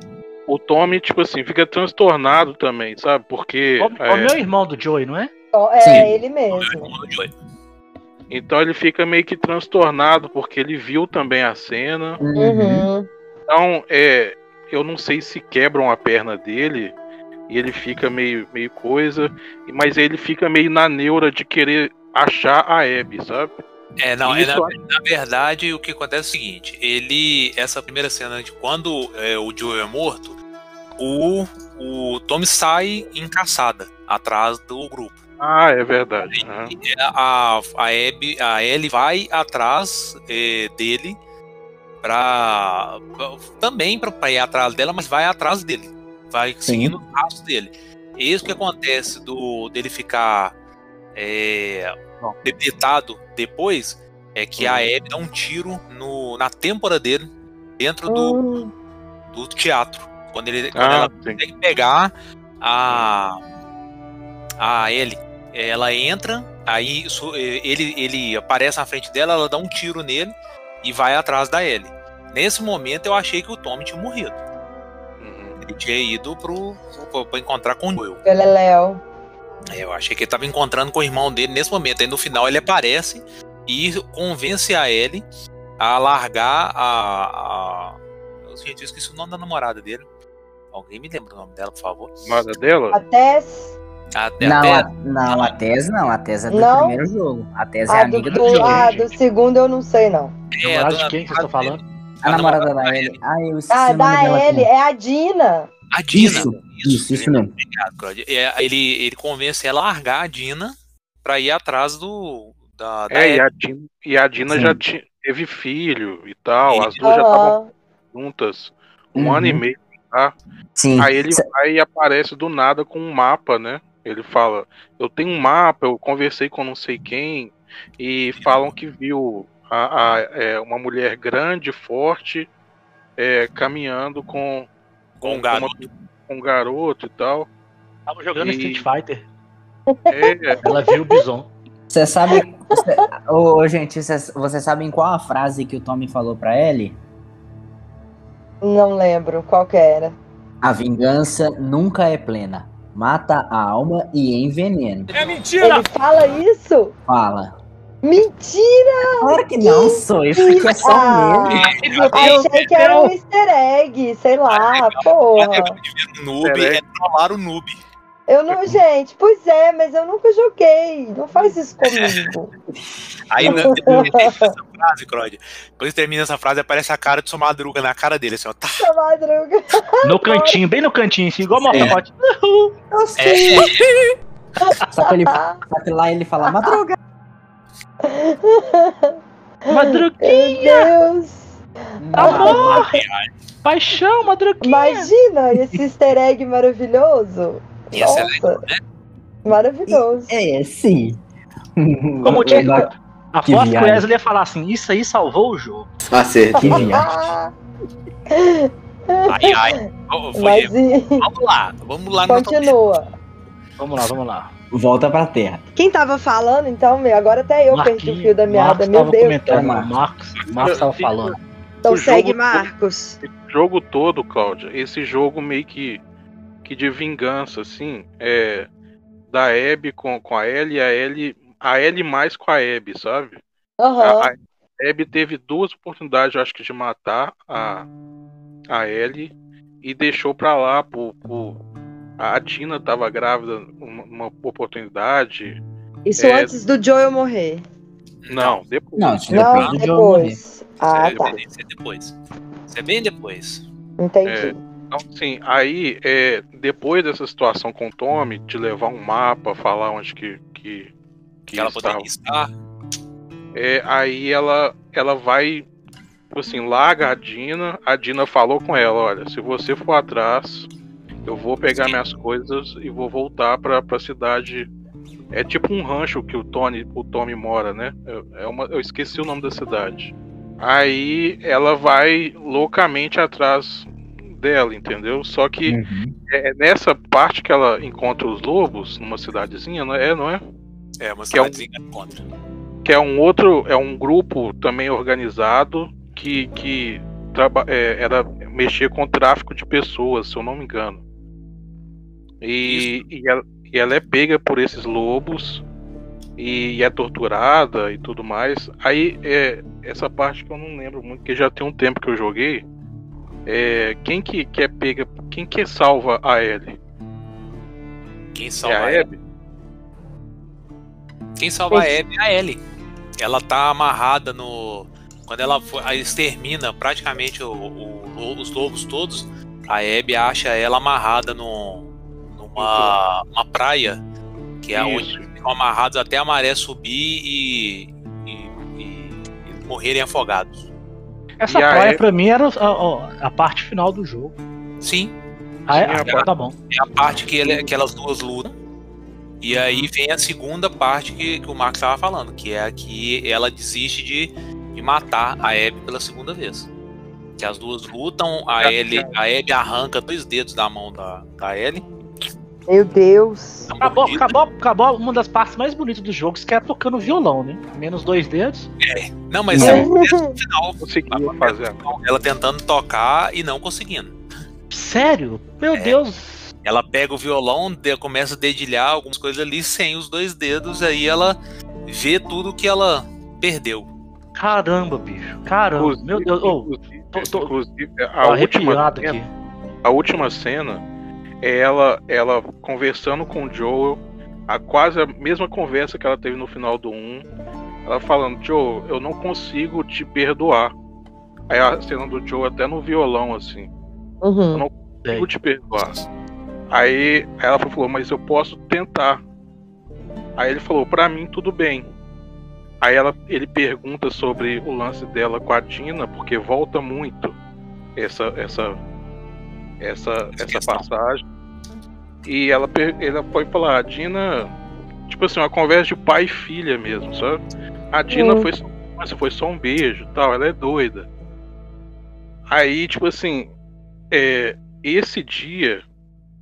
O Tommy, tipo assim, fica transtornado também, sabe? Porque. O, é, o meu irmão do Joey, não é? Ó, É Sim. ele mesmo. Então ele fica meio que transtornado porque ele viu também a cena. Uhum. Então, é, eu não sei se quebram a perna dele e ele fica meio, meio coisa, mas ele fica meio na neura de querer achar a Abby, sabe? É, não, é, na, na verdade o que acontece é o seguinte, ele, essa primeira cena de quando é, o Joel é morto, o, o Tommy sai em caçada atrás do grupo. Ah, é verdade. E A, a, Abby, a Ellie vai atrás é, dele pra, pra- também para ir atrás dela, mas vai atrás dele, vai seguindo os passos dele. Isso que acontece do dele ficar é, debilitado depois é que a Abby dá um tiro no, na têmpora dele dentro do, Hum, do teatro. Quando, ele, quando Ah, ela sim. consegue pegar a. A Ellie. Ela entra, aí ele, ele aparece na frente dela, ela dá um tiro nele e vai atrás da Ellie. Nesse momento eu achei que o Tommy tinha morrido. Uhum. Ele tinha ido pro, pro, pra encontrar com o Joel. Ele é Léo. Eu achei que ele tava encontrando com o irmão dele nesse momento. Aí no final ele aparece e convence a Ellie a largar a. a... Gente, eu esqueci o nome da namorada dele. Alguém me lembra o nome dela, por favor? Nada dela? A Tess. A, Não, até- a, não, a Tess não. A Tess é do Não? primeiro jogo. A Tess é Ah, do, amiga do, do, jogo. ah, do segundo eu não sei, não. é, Namorada a de quem que vocês estão falando? A namorada da Ellie. Ah, eu esqueci Ah, da. Ellie, é a Dina. A Dina. Isso, isso, isso mesmo. É, ele, ele convence ela a largar a Dina pra ir atrás do. Da, da É, e a Dina, e a Dina já teve filho e tal. As duas já estavam juntas um Uhum. ano e meio, tá? Sim. Aí ele vai e aparece do nada com um mapa, né? Ele fala: Eu tenho um mapa, eu conversei com não sei quem, e falam que viu a, a- é, uma mulher grande, forte, é, caminhando com, Com um uma- garoto. com um garoto e tal. Tava jogando E- Street Fighter. É, Ela viu o Bison. Você sabe. Ô, gente, vocês vocês sabem qual a frase que o Tommy falou pra Ellie? Não lembro qual que era. A vingança nunca é plena. Mata a alma e envenena. Ele fala isso? Fala. Mentira! Claro que não, sou. Isso aqui é só um Ah, meme. Achei que era um easter egg, sei lá, porra. O noob é trollar o noob. Eu não, gente, pois é, mas eu nunca joguei. Não faz isso comigo. Aí que termina essa frase. Depois que termina essa frase, aparece a cara do seu madruga na cara dele, assim, ó. Tá. Essa madruga. No cantinho, bem no cantinho, assim, igual É. Mortal É, Só que, ele, só que lá ele fala madruga. Madruguinha! Meu Deus! Amor! Paixão, madruguinha! Imagina esse easter egg maravilhoso. Ia ser Nossa, maravilhoso. É, sim. Como tinha. A Que foto que o. Wesley ia falar assim, isso aí salvou o jogo. Acerto. Que viagem. Ai, ai. Foi- mas e- Vamos lá, vamos lá no continua. Vamos lá, vamos lá. Volta pra terra. Quem tava falando, então, meu? Agora até eu perdi o fio da meada. Meu tava Deus. comentando, Marcos. Marcos, Marcos tava falando. Então O segue, jogo- Marcos. o jogo todo, Cláudia, esse jogo meio que, que de vingança, assim, é da Abby com, com a Ellie e a Ellie, a Ellie mais com a Abby, sabe? Aham. A, a Abby teve duas oportunidades, eu acho que, de matar a, a Ellie e deixou pra lá por, por- a Dina tava grávida uma, uma oportunidade. Isso É. antes do Joel morrer. Não, depois. Não, isso Não, depois. Ah, é, tá. Isso é depois. Isso é bem depois. Entendi. É. Então, assim, aí, é, depois dessa situação com o Tommy, de levar um mapa, falar onde que, que, Que ela estava, poderia estar. é, aí ela, ela vai, tipo assim, larga a Dina, a Dina falou com ela, olha, se você for atrás, eu vou pegar minhas coisas e vou voltar pra, pra cidade. É tipo um rancho que o Tony, o Tommy mora, né? É uma, eu esqueci o nome da cidade. Aí ela vai loucamente atrás dela, entendeu? Só que Uhum. é nessa parte que ela encontra os lobos numa cidadezinha, não é? Não é? É, uma Que é um- cidadezinha contra. Que é um outro, é um grupo também organizado que, que traba, é, era mexer com tráfico de pessoas, se eu não me engano. E, e, ela, e ela é pega por esses lobos e é torturada e tudo mais. Aí é essa parte que eu não lembro muito, porque já tem um tempo que eu joguei. É, quem que, que é pega, quem que salva a Ellie? Quem É salva a a Abby? Abby? Quem salva a Abby é a Ellie. Ela tá amarrada no. Quando ela extermina praticamente o- o- os lobos todos, a Abby acha ela amarrada no, numa uma praia, que é onde Isso. ficam amarrados até a maré subir e, e- e- e morrerem afogados. Essa E praia Abby- pra mim era a, a- parte final do jogo. Sim, Ah, é? A Ah, tá bom. é a parte que, ele- que elas duas lutam. E aí vem a segunda parte que, que o Marcos estava falando, que é a que ela desiste de, de matar a Abby pela segunda vez. Que as duas lutam, a Ellie, a Ellie arranca dois dedos da mão da, da Ellie. Meu Deus. Acabou, acabou, acabou uma das partes mais bonitas do jogo, que é tocando violão, né? Menos dois dedos. Não, mas É. é o mesmo final. Conseguiu fazer. Ela tentando tocar e não conseguindo. Sério? Meu É. Deus. Ela pega o violão, começa a dedilhar algumas coisas ali sem os dois dedos, aí ela vê tudo que ela perdeu. Caramba, bicho. Caramba. Inclusive- Meu Deus. Oh, inclusive, tô- tô- inclusive, tô a última cena, aqui. a última cena é ela, ela conversando com o Joel, a quase a mesma conversa que ela teve no final do 1. Ela falando, Joel, eu não consigo te perdoar. Aí a cena do Joel até no violão, assim, Uhum. não consigo te perdoar. Aí ela falou, mas eu posso tentar. Aí ele falou, pra mim tudo bem. Aí ela, ele pergunta sobre o lance dela com a Dina, porque volta muito essa essa essa essa passagem. E ela ela foi falar, a Dina, tipo assim, uma conversa de pai e filha mesmo, sabe? A Dina Hum. foi mas foi só um beijo, tal, ela é doida. Aí, tipo assim, é, esse dia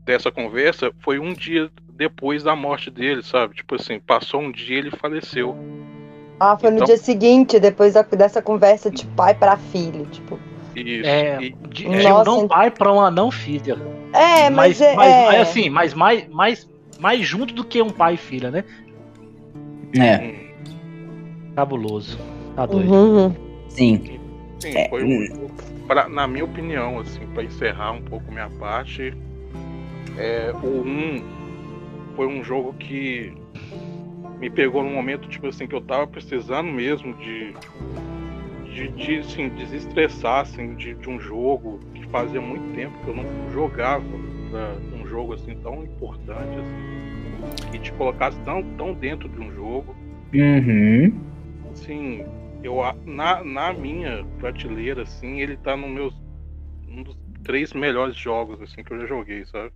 dessa conversa foi um dia depois da morte dele, sabe? Tipo assim, passou um dia e ele faleceu. Ah, foi no Então- dia seguinte, depois da- dessa conversa de pai pra filho, tipo. Isso. É, de, de um não pai pra uma não filha. É, mas, mas, é. mas, é- mas assim, mas mais, mais, mais junto do que um pai e filha, né? É, Cabuloso. Tá doido. Uhum. sim. Sim, É, foi hum. um jogo, pra- na minha opinião, assim, para encerrar um pouco minha parte, é, o 1 foi um jogo que me pegou num momento, tipo assim, que eu tava precisando mesmo de, de, de assim, desestressar, assim, de, de um jogo fazia muito tempo que eu não jogava pra um jogo, assim, tão importante, assim, e te colocasse tão, tão dentro de um jogo Uhum. assim, eu na, na minha prateleira, assim, ele tá no meus um dos três melhores jogos assim que eu já joguei, sabe?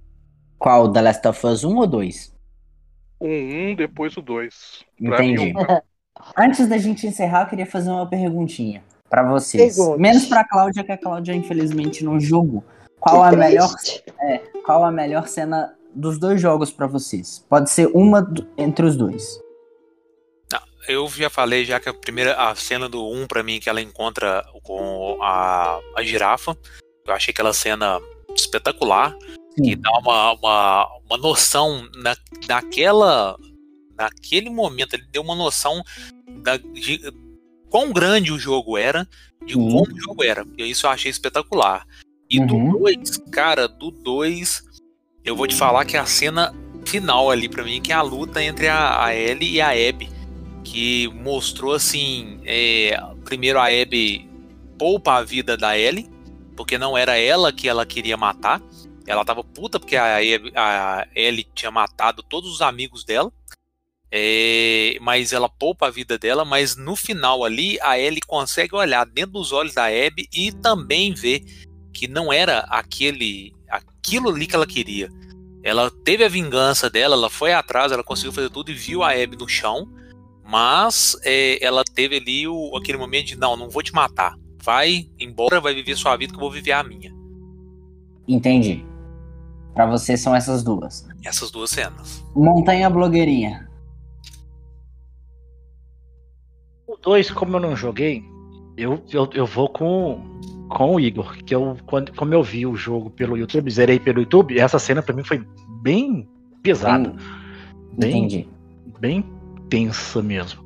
Qual? The Last of Us 1 ou 2? O 1, depois o 2. Pra Entendi. mim, Antes da gente encerrar, eu queria fazer uma perguntinha pra vocês. Pergunte. Menos pra Cláudia, que a Cláudia infelizmente não jogou. Qual Que a melhor, triste. qual a melhor cena dos dois jogos pra vocês? Pode ser uma do- entre os dois. Eu já falei já que a primeira a cena do 1 pra mim que ela encontra com a, a girafa. Eu achei aquela cena espetacular Sim. que dá uma, uma, uma noção na, naquela naquele momento ele deu uma noção da, de quão grande o jogo era, de Sim. como o jogo era. E isso eu achei espetacular. E Uhum. do 2, cara, do 2, eu vou te falar que a cena final ali pra mim, que é a luta entre a, a Ellie e a Abby, que mostrou assim, é, primeiro a Abby poupa a vida da Ellie, porque não era ela que ela queria matar. Ela tava puta porque a, Abby- a Ellie tinha matado todos os amigos dela. É, mas ela poupa a vida dela, mas no final ali a Ellie consegue olhar dentro dos olhos da Abby e também ver que não era aquele aquilo ali que ela queria. Ela teve a vingança dela, ela foi atrás, ela conseguiu fazer tudo e viu a Abby no chão, mas é, ela teve ali o, aquele momento de não, não vou te matar. Vai embora, vai viver sua vida que eu vou viver a minha. Entendi. Pra você são essas duas. Essas duas cenas. Montanha Blogueirinha. 2, como eu não joguei, eu, eu, eu vou com, com o Igor. Que eu, quando, como eu vi o jogo pelo YouTube, zerei pelo YouTube, essa cena pra mim foi bem pesada. Bem, Entendi. bem tensa mesmo.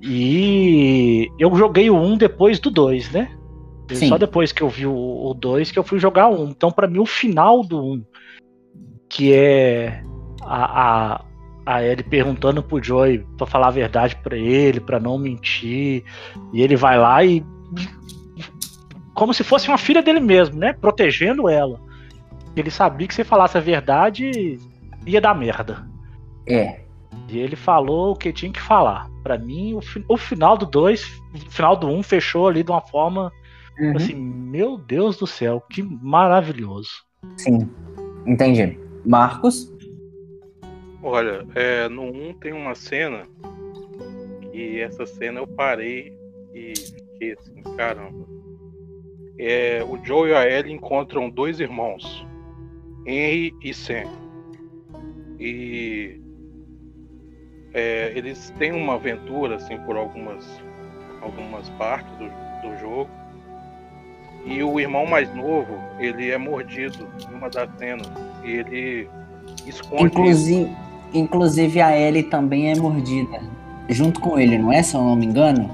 E eu joguei o 1 depois do 2, né? Sim. Só depois que eu vi o 2 que eu fui jogar o 1. Então, pra mim, o final do 1, que é a, a, a Ellie perguntando pro Joey pra falar a verdade pra ele, pra não mentir, e ele vai lá e. Como se fosse uma filha dele mesmo, né? Protegendo ela. Ele sabia que se falasse a verdade, ia dar merda. É. E ele falou o que tinha que falar. Pra mim, o, fi- o final do 2, o final do 1 um fechou ali de uma forma Uhum. assim, meu Deus do céu, que maravilhoso. Sim. Entendi. Marcos? Olha, é, no 1 tem uma cena e essa cena eu parei e fiquei assim, caramba. é, o Joe e a Ellie encontram dois irmãos, Henry e Sam. E é, eles têm uma aventura assim por algumas algumas partes do, do jogo. E o irmão mais novo, ele é mordido em uma das cenas. E ele esconde. Inclusive, inclusive a Ellie também é mordida. Junto com ele, não é? Se eu não me engano.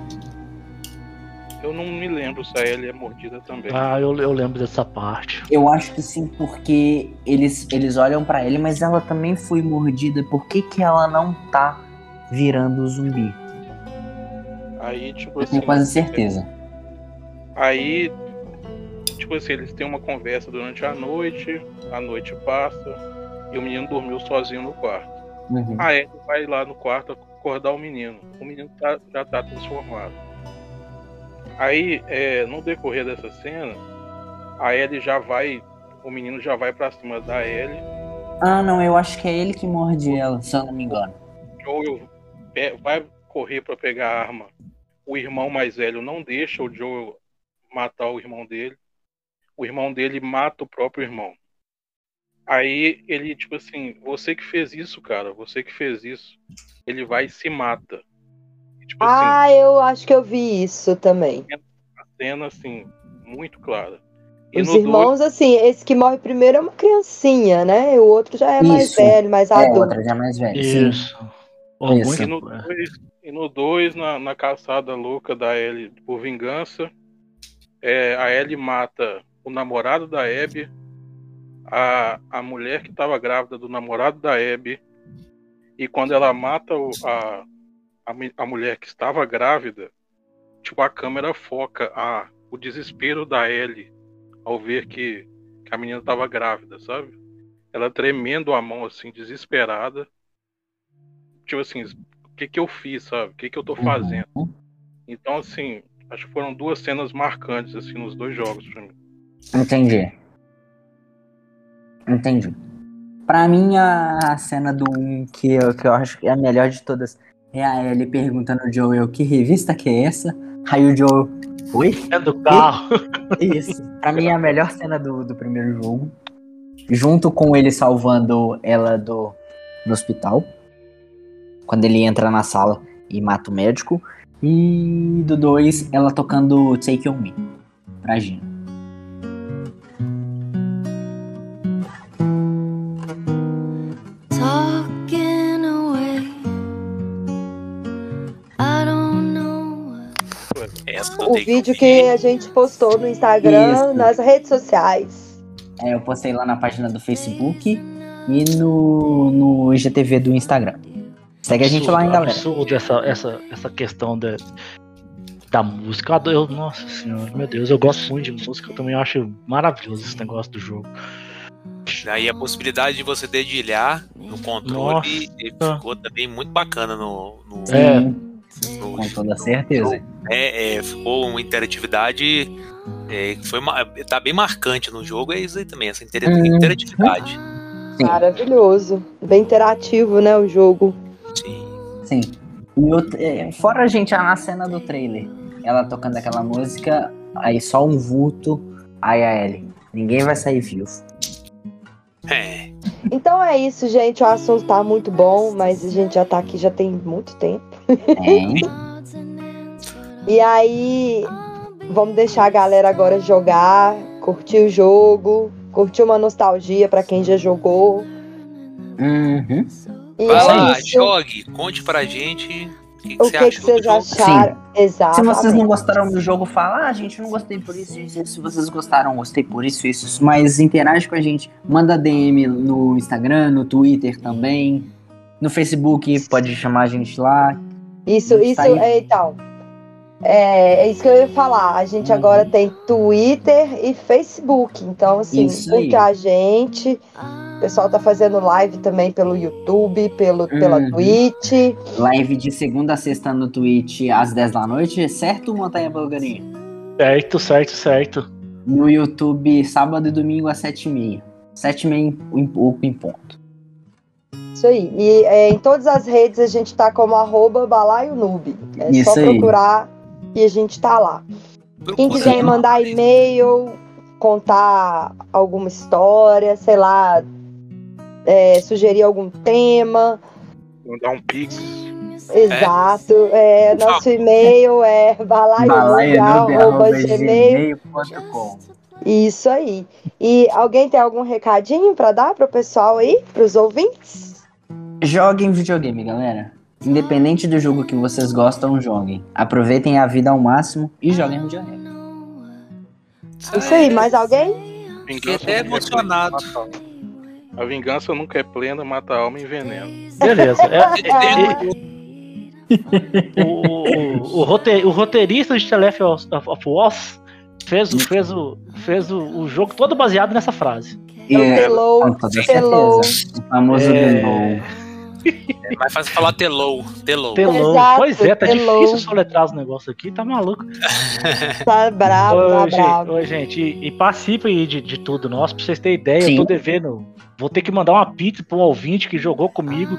Eu não me lembro se a Ellie é mordida também. Ah, eu, eu lembro dessa parte. Eu acho que sim, porque eles, eles olham pra ele, mas ela também foi mordida. Por que, que ela não tá virando zumbi? Aí, tipo Eu assim. tenho quase certeza. Aí, tipo assim, eles têm uma conversa durante a noite, a noite passa, e o menino dormiu sozinho no quarto. Uhum. A Ellie vai lá no quarto acordar o menino. O menino tá- já tá transformado. Aí, é, no decorrer dessa cena, a Ellie já vai. O menino já vai pra cima da Ellie. Ah, não, eu acho que é ele que morde ela, se eu não me engano. Joel vai correr pra pegar a arma. O irmão mais velho não deixa o Joel matar o irmão dele. O irmão dele mata o próprio irmão. Aí ele, tipo assim, você que fez isso, cara, você que fez isso. Ele vai e se mata. E, tipo assim, Ah, eu acho que eu vi isso também. a cena, assim, muito clara. E Os no dois- irmãos, assim, esse que morre primeiro é uma criancinha, né? E o outro já é mais Isso. velho, mais É, adulto. outra já é mais velha. Sim. Isso. Isso. E no 2, e no dois, na, na caçada louca da Ellie por vingança, é, a Ellie mata o namorado da Abby, a, a mulher que estava grávida do namorado da Abby, e quando ela mata o- a, a, a mulher que estava grávida, tipo, a câmera foca a, o desespero da Ellie ao ver que, que a menina estava grávida, sabe? Ela tremendo a mão, assim, desesperada tipo assim, o que que eu fiz, sabe? O que que eu tô fazendo? Então, assim, acho que foram duas cenas marcantes, assim, nos dois jogos pra mim. Entendi. Entendi. Pra mim, a cena do 1 que eu, que eu acho que é a melhor de todas é a Ellie perguntando ao Joel que revista que é essa? Aí o Joel. Oi? É do carro. Isso. Pra mim é a melhor cena do, do primeiro jogo. Junto com ele salvando ela do, do hospital. Quando ele entra na sala e mata o médico. E do 2, ela tocando Take On Me. Pra Gina. O vídeo que a gente postou no Instagram, Isso. nas redes sociais. É, eu postei lá na página do Facebook e no, no IGTV do Instagram. Segue a gente lá, hein, galera. absurdo essa, essa, essa questão da, da música. Eu adoro- nossa senhora, meu Deus, eu gosto muito de música. Eu também acho maravilhoso esse negócio do jogo. Aí a possibilidade de você dedilhar no controle ficou também muito bacana no. no- É. Com toda certeza. É, é, ficou uma interatividade. É, que foi tá bem marcante no jogo, é isso aí também, essa inter- Uhum. interatividade. Maravilhoso. Bem interativo, né? O jogo. Sim. E o- é, fora a gente na cena do trailer, ela tocando aquela música, aí só um vulto, aí a Ellie. Ninguém vai sair vivo. É. Então é isso, gente. O assunto tá muito bom, mas a gente já tá aqui já tem muito tempo. E aí, vamos deixar a galera agora jogar, curtir o jogo, curtir uma nostalgia pra quem já jogou. Uhum. E Vai é lá, isso. jogue, conte pra gente o que, que O você que, que vocês acharam? Exato. Se vocês não gostaram do jogo, fala, ah, gente, não gostei por isso, isso. Se vocês gostaram, gostei por isso, isso. isso. Mas interage com a gente. Manda DM no Instagram, no Twitter também. No Facebook, pode chamar a gente lá. Isso, isso, é, então. É, é isso que eu ia falar. A Uhum. gente agora tem Twitter e Facebook. Então, assim, a gente. O pessoal tá fazendo live também pelo YouTube, pelo, pela Uhum. Twitch. Live de segunda a sexta no Twitch às 10 da noite, certo, Montanha Bulgarinha? Certo, certo, certo. No YouTube, sábado e domingo às 7h30. 7h30 em pouco em ponto. Isso aí. E é, em todas as redes a gente tá como arroba balaio noob. É Isso só aí. procurar e a gente tá lá. Quem quiser mandar e-mail, contar alguma história, sei lá, é, sugerir algum tema. Mandar um pix. Exato. É, nosso e-mail é balaionube.gmail. Isso aí. E alguém tem algum recadinho pra dar pro pessoal aí, pros ouvintes? Joguem videogame, galera. Independente do jogo que vocês gostam, joguem. Aproveitem a vida ao máximo e joguem videogame. Isso aí, mais alguém? Fiquei até emocionado. A vingança nunca é plena, mata a alma e envenena. Beleza. É, é, o, o, o, rote- o roteirista de The Last of, of Us fez, o- fez, o, fez o, o jogo todo baseado nessa frase. E, é, telou. certeza. O famoso É. É mais fácil falar telou. Telou. Telou. Exato, pois é, tá telou. difícil soletrar os negócios aqui, tá maluco. Tá bravo, tá Ô, gente, bravo. ô, gente, e, e participem aí de, de tudo nosso, pra vocês terem ideia, Sim. eu tô devendo. Vou ter que mandar uma pizza pra um ouvinte que jogou comigo.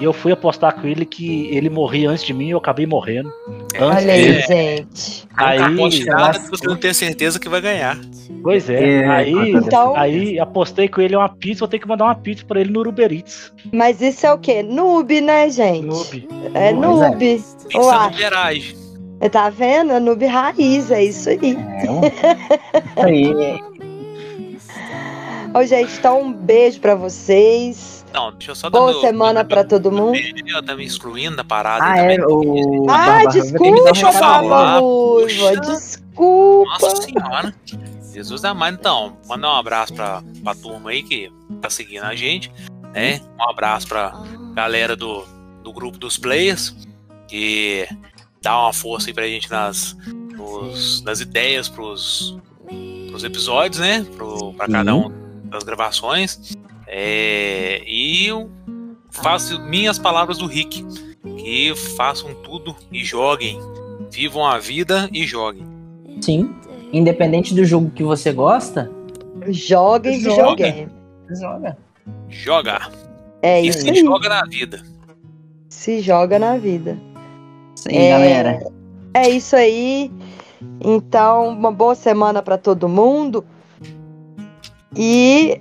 E eu fui apostar com ele que ele morria antes de mim e eu acabei morrendo. Antes Olha aí, gente. Aí, Aposte nada que você não tem certeza que vai ganhar. pois é, É, aí, Então- aí apostei com ele uma pizza, vou ter que mandar uma pizza pra ele no Uber Eats. Mas isso é o quê? Noob, né, gente? Noob. É noob. Pensa Uai, no garagem. tá vendo? É noob raiz, é isso aí. É, Isso aí. Ô, gente, então um beijo pra vocês. Não, deixa eu só dar Boa meu- semana meu- pra todo mundo. Eu tá me excluindo da parada. Ah, é, também. o. Ah, desculpa, deixa eu falar. Desculpa. Nossa senhora. Jesus amado. Então, mandar um abraço pra, pra turma aí que tá seguindo a gente. Né? Um abraço pra galera do, do grupo dos players. Que dá uma força aí pra gente nas, nos- nas ideias pros, pros episódios, né? Pro, pra cada um das gravações. É, e eu faço minhas palavras do Rick. Que façam tudo e joguem. Vivam a vida e joguem. Sim. Independente do jogo que você gosta, Joguem videogame. joga. Joga. É E isso se aí. joga na vida. Se joga na vida. Aí, É. galera. É isso aí. Então, uma boa semana pra todo mundo. E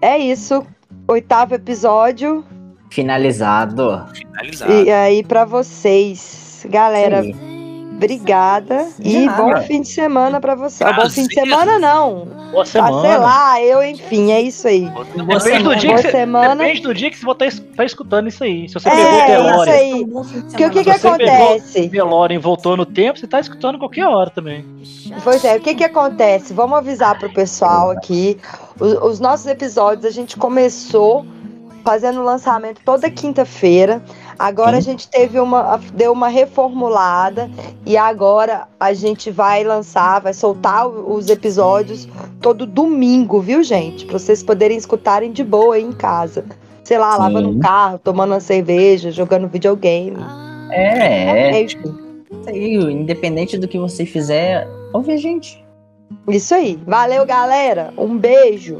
é isso. Oitavo episódio. Finalizado. Finalizado. E aí pra vocês. Galera, Isso obrigada. De E nada. bom fim de semana pra você. Ah, bom fim de semana não. Boa Ah, semana. sei lá, eu, enfim, é isso aí. Depende do, dia Boa que você, semana. depende do dia que você vai estar tá escutando isso aí. Se você É, pegou o isso DeLorean, aí. Porque o que, que acontece? DeLorean voltou no tempo, você tá escutando qualquer hora também. Pois é, o que que acontece? Vamos avisar pro pessoal aqui. Os, os nossos episódios a gente começou fazendo o lançamento toda quinta-feira. Agora a gente teve uma deu uma reformulada e agora a gente vai lançar, vai soltar os episódios todo domingo, viu, gente? Pra vocês poderem escutarem de boa aí em casa. Sei lá, Sim. lavando um carro, tomando uma cerveja, jogando videogame. É, é. Enfim, Isso aí, independente do que você fizer, ouve a gente. Isso aí. Valeu, galera. Um beijo.